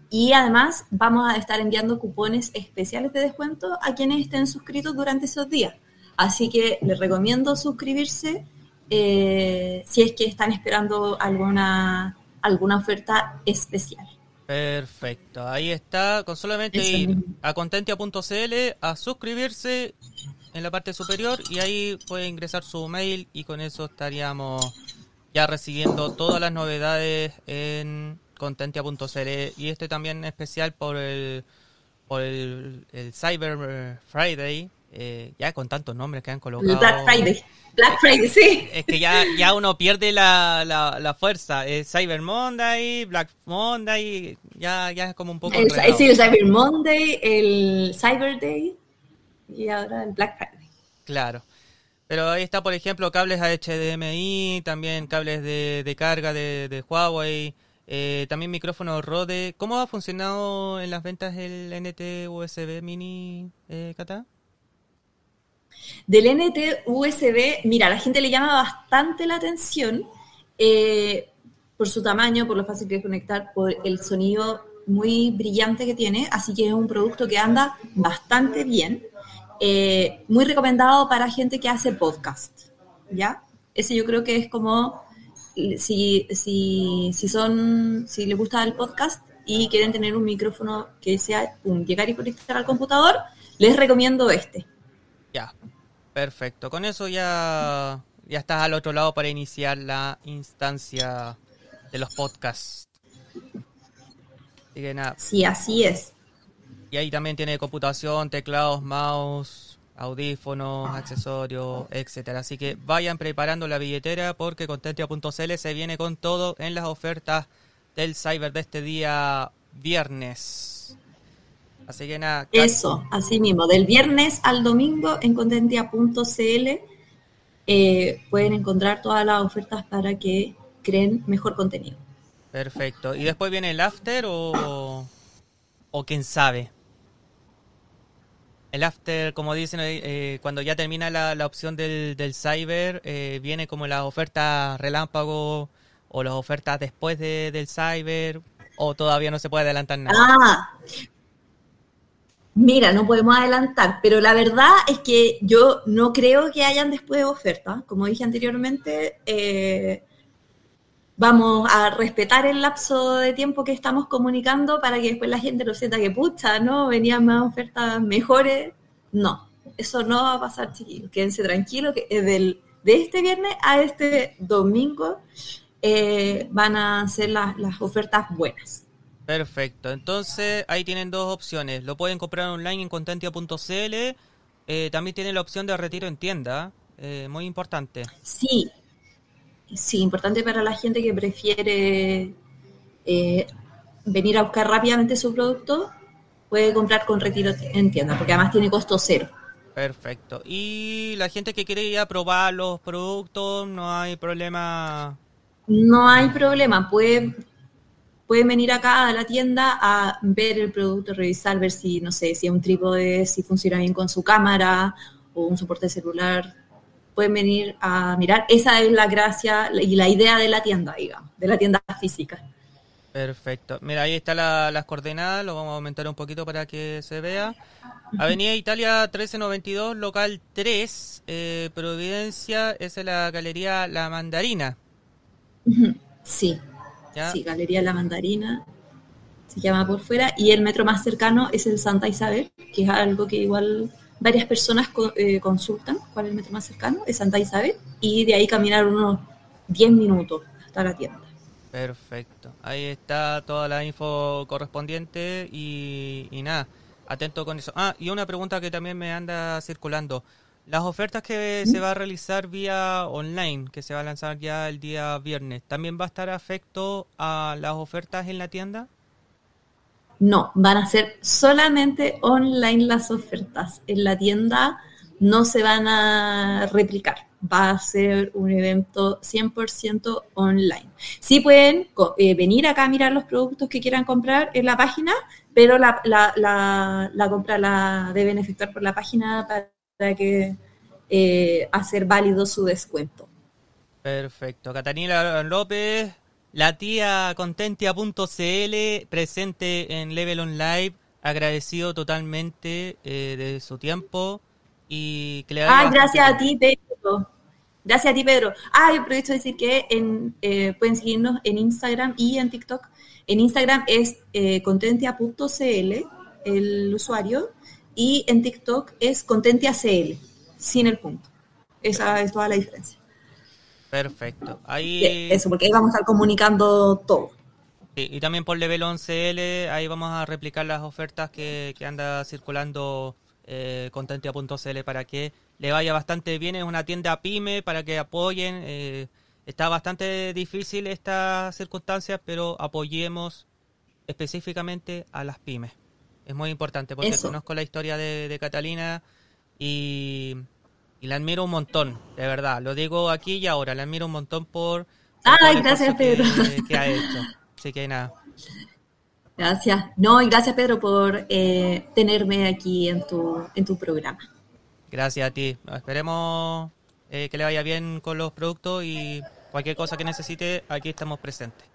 y además vamos a estar enviando cupones especiales de descuento a quienes estén suscritos durante esos días. Así que les recomiendo suscribirse eh, si es que están esperando alguna, alguna oferta especial. Perfecto, ahí está, con solamente ir a contentia.cl a suscribirse en la parte superior y ahí puede ingresar su mail y con eso estaríamos ya recibiendo todas las novedades en contentia.cl y este también especial por el por el, Cyber Friday eh, ya con tantos nombres que han colocado. Black Friday Black Friday sí. Es que ya, ya uno pierde la, la, fuerza. Cyber Monday Black Monday ya, ya es como un poco el, sí, el Cyber Monday el Cyber Day y ahora el Black Friday. Claro pero ahí está, por ejemplo, cables HDMI, también cables de, carga de, Huawei, eh, también micrófono Rode. ¿Cómo ha funcionado en las ventas el NT USB Mini, eh, Cata? Del NT USB, mira, la gente le llama bastante la atención eh, por su tamaño, por lo fácil que es conectar, por el sonido muy brillante que tiene, así que es un producto que anda bastante bien. Eh, muy recomendado para gente que hace podcast, ¿ya? Ese yo creo que es como, si, si, si son, si les gusta el podcast y quieren tener un micrófono que sea, un llegar y conectar al computador, les recomiendo este. Ya, perfecto. Con eso ya, ya estás al otro lado para iniciar la instancia de los podcasts. Sí, así es. Y ahí también tiene computación, teclados, mouse, audífonos, accesorios, etcétera. Así que vayan preparando la billetera porque Contentia.cl se viene con todo en las ofertas del Cyber de este día viernes. Así que nada. Eso, así mismo, del viernes al domingo en Contentia.cl eh, pueden encontrar todas las ofertas para que creen mejor contenido. Perfecto. ¿Y después viene el after o, o quién sabe? El after, como dicen, eh, eh, cuando ya termina la, la opción del, del cyber, eh, viene como las ofertas relámpago o las ofertas después de, del cyber, o todavía no se puede adelantar nada. Ah, mira, no podemos adelantar, pero la verdad es que yo no creo que hayan después ofertas. Como dije anteriormente, vamos a respetar el lapso de tiempo que estamos comunicando para que después la gente lo sienta que pucha, ¿no? Venían más ofertas mejores. No, eso no va a pasar, chiquillos. Quédense tranquilos que del, de este viernes a este domingo eh, van a ser las, ofertas buenas. Perfecto, entonces ahí tienen dos opciones. Lo pueden comprar online en contentia.cl. Eh, también tienen la opción de retiro en tienda, eh, muy importante. Sí, sí, importante para la gente que prefiere eh, venir a buscar rápidamente su producto, puede comprar con retiro en tienda, porque además tiene costo cero. Perfecto. Y la gente que quiere ir a probar los productos, no hay problema. No hay problema, puede, pueden venir acá a la tienda a ver el producto, revisar, ver si, no sé, si es un trípode, si funciona bien con su cámara o un soporte celular, pueden venir a mirar. Esa es la gracia y la idea de la tienda, digamos, de la tienda física. Perfecto. Mira, ahí están las coordenadas, lo vamos a aumentar un poquito para que se vea. Avenida Italia 1392, local 3, eh, Providencia, es la galería La Mandarina. Sí. Sí, Galería La Mandarina se llama por fuera. Y el metro más cercano es el Santa Isabel, que es algo que igual varias personas eh, consultan cuál es el metro más cercano, es Santa Isabel, y de ahí caminar unos 10 minutos hasta la tienda. Perfecto. Ahí está toda la info correspondiente y, nada, atento con eso. Ah, y una pregunta que también me anda circulando. Las ofertas que se va a realizar vía online, que se va a lanzar ya el día viernes, ¿también va a estar afecto a las ofertas en la tienda? No, van a ser solamente online las ofertas. En la tienda no se van a replicar. Va a ser un evento 100% online. Sí pueden eh, venir acá a mirar los productos que quieran comprar en la página, pero la, compra la deben efectuar por la página para que eh, hacer válido su descuento. Perfecto. Catalina López, la tía contentia.cl, presente en Level On Live, agradecido totalmente eh, de su tiempo y que le Ah, gracias a ti, Pedro. Gracias a ti, Pedro. Ah, aprovecho de decir que en, eh, pueden seguirnos en Instagram y en TikTok. En Instagram es eh, contentia.cl, el usuario, y en TikTok es ContentiaCL, sin el punto. Esa es toda la diferencia. Perfecto. Ahí... Eso, porque ahí vamos a estar comunicando todo. y también por Level 11L, ahí vamos a replicar las ofertas que, que anda circulando eh, Contentia.cl para que le vaya bastante bien. Es una tienda pyme para que apoyen. Eh, está bastante difícil estas circunstancias, pero apoyemos específicamente a las pymes es muy importante porque conozco la historia de, Catalina y, la admiro un montón, de verdad. Lo digo aquí y ahora, la admiro un montón por... Ay, gracias Pedro. Que, ha hecho. Así que nada. Gracias. No, y gracias Pedro por eh, tenerme aquí en tu, en tu programa. Gracias a ti. Esperemos eh, que le vaya bien con los productos y cualquier cosa que necesite, aquí estamos presentes.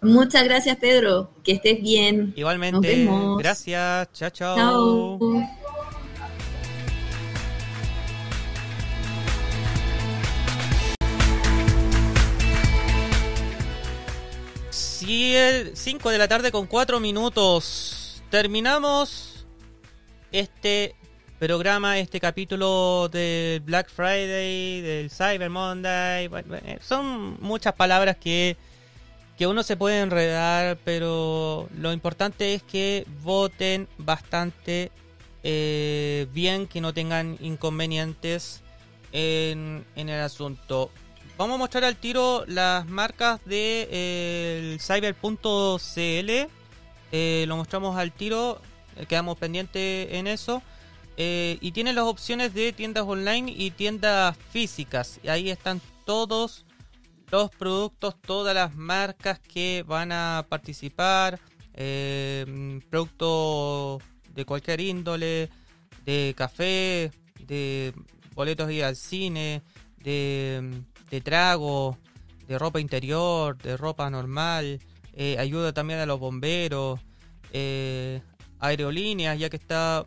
Muchas gracias, Pedro. Que estés bien. Igualmente. Gracias. Chao, chao. Chao. 5 de la tarde con 4 minutos. Terminamos este programa, este capítulo del Black Friday, del Cyber Monday. Son muchas palabras que que uno se puede enredar, pero lo importante es que voten bastante eh, bien, que no tengan inconvenientes en, el asunto. Vamos a mostrar al tiro las marcas de eh, cyber.cl. Eh, lo mostramos al tiro, quedamos pendientes en eso. y tiene las opciones de tiendas online y tiendas físicas. Y ahí están todos los productos, todas las marcas que van a participar, eh, productos de cualquier índole, de café, de boletos de ir al cine, de, trago, de ropa interior, de ropa normal, eh, ayuda también a los bomberos, eh, aerolíneas, ya que está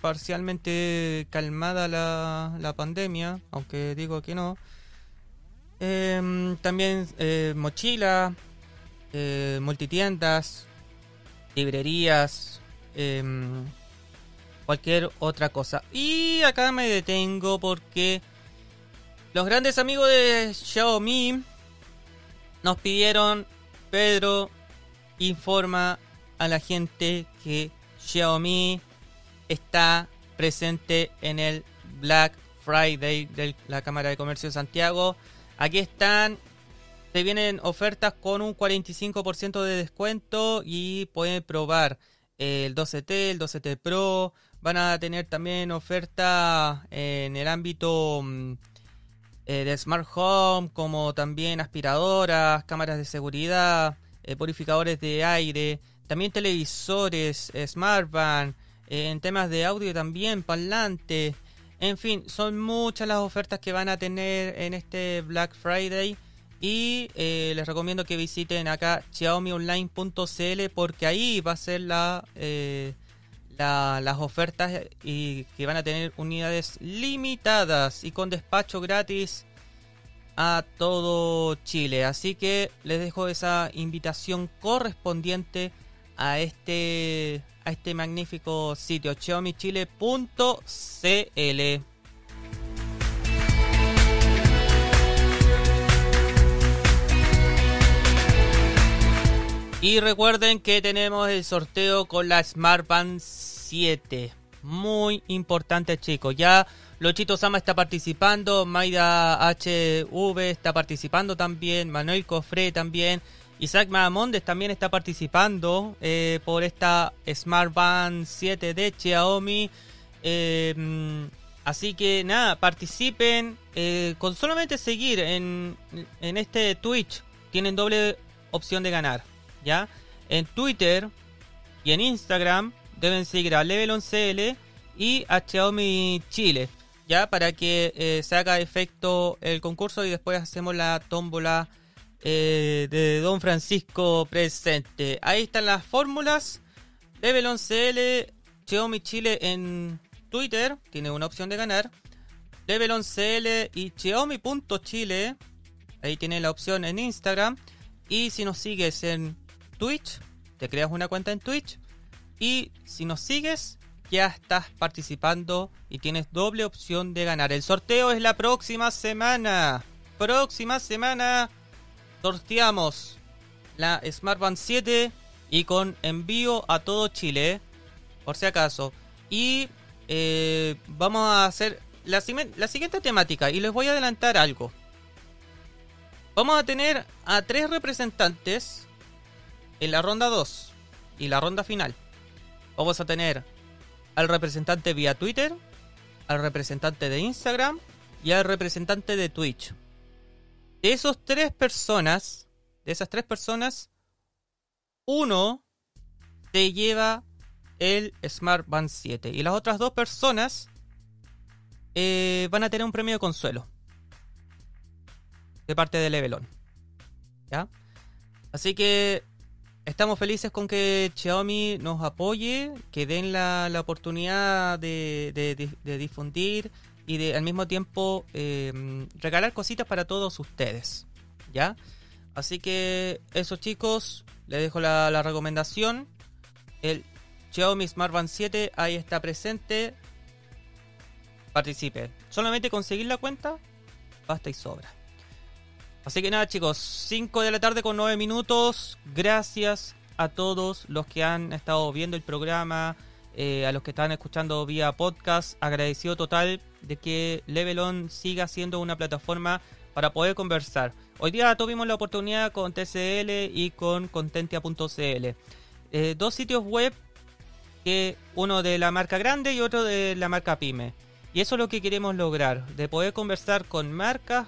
parcialmente calmada la, la pandemia, aunque digo que no. Em, también eh, mochila, eh, multitiendas, librerías, em, cualquier otra cosa. Y acá me detengo porque los grandes amigos de Xiaomi nos pidieron, Pedro, informa a la gente que Xiaomi está presente en el Black Friday de la Cámara de Comercio de Santiago Aquí están. Se vienen ofertas con un 45% de descuento y pueden probar el 12T, el 12T Pro. Van a tener también oferta en el ámbito mm, eh, de Smart Home, como también aspiradoras, cámaras de seguridad, eh, purificadores de aire, también televisores, Smart Van, eh, en temas de audio también, parlante. En fin, son muchas las ofertas que van a tener en este Black Friday. Y eh, les recomiendo que visiten acá xiaomionline.cl porque ahí va a ser la, las ofertas y que van a tener unidades limitadas y con despacho gratis a todo Chile. Así que les dejo esa invitación correspondiente a este a este magnífico sitio xiaomichile.cl. Y recuerden que tenemos el sorteo con la Smart Band 7. Muy importante, chicos. Ya Lochito Sama está participando, Maida HV está participando también, Manuel Cofre también, Isaac Mahamondes también está participando eh, por esta Smart Band 7 de Xiaomi. Em, así que nada, participen eh, con solamente seguir en, en este Twitch. Tienen doble opción de ganar. ¿Ya? En Twitter y en Instagram deben seguir a Level11L y a Xiaomi Chile, ¿ya? Para que eh, se haga efecto el concurso y después hacemos la tómbola eh, de Don Francisco presente. Ahí están las fórmulas. Level11L, Xiaomi Chile en Twitter, tiene una opción de ganar. Level11L y Xiaomi.chile, ahí tiene la opción en Instagram. Y si nos sigues en Twitch, te creas una cuenta en Twitch y si nos sigues ya estás participando y tienes doble opción de ganar. El sorteo es la próxima semana. Próxima semana sorteamos la Smart Band 7 y con envío a todo Chile, por si acaso. Y eh, vamos a hacer la siguiente temática y les voy a adelantar algo. Vamos a tener a tres representantes en la ronda 2 y la ronda final vamos a tener al representante vía Twitter, al representante de Instagram y al representante de Twitch. De esos tres personas, de esas tres personas, uno te lleva el Smart Band 7 y las otras dos personas eh, van a tener un premio de consuelo de parte de Levelon. ¿Ya? Así que estamos felices con que Xiaomi nos apoye, que den la, oportunidad de, difundir y de al mismo tiempo eh, regalar cositas para todos ustedes. ¿Ya? Así que eso chicos, les dejo la, recomendación. El Xiaomi Smart Band 7 ahí está presente. Participe. Solamente conseguir la cuenta, basta y sobra. Así que nada chicos, 5 de la tarde con 9 minutos. Gracias a todos los que han estado viendo el programa, eh, a los que están escuchando vía podcast. Agradecido total de que Levelon siga siendo una plataforma para poder conversar. Hoy día tuvimos la oportunidad con TCL y con Contentia.cl. Eh, dos sitios web, que uno de la marca grande y otro de la marca pyme. Y eso es lo que queremos lograr, de poder conversar con marcas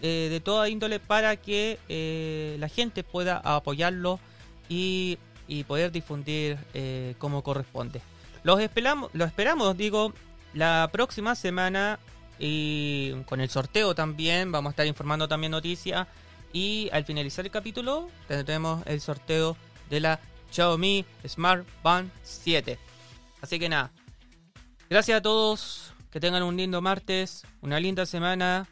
eh, de toda índole para que eh, la gente pueda apoyarlo y, poder difundir eh, como corresponde. Los esperamos, lo esperamos, digo, la próxima semana y con el sorteo también vamos a estar informando también noticias y al finalizar el capítulo tendremos el sorteo de la Xiaomi Smart Band 7. Así que nada, gracias a todos, que tengan un lindo martes, una linda semana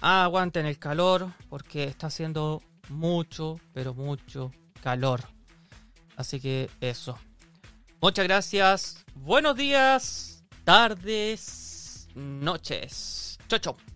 aguanten el calor porque está haciendo mucho, pero mucho calor. Así que eso. Muchas gracias. Buenos días, tardes, noches. Chau, chau.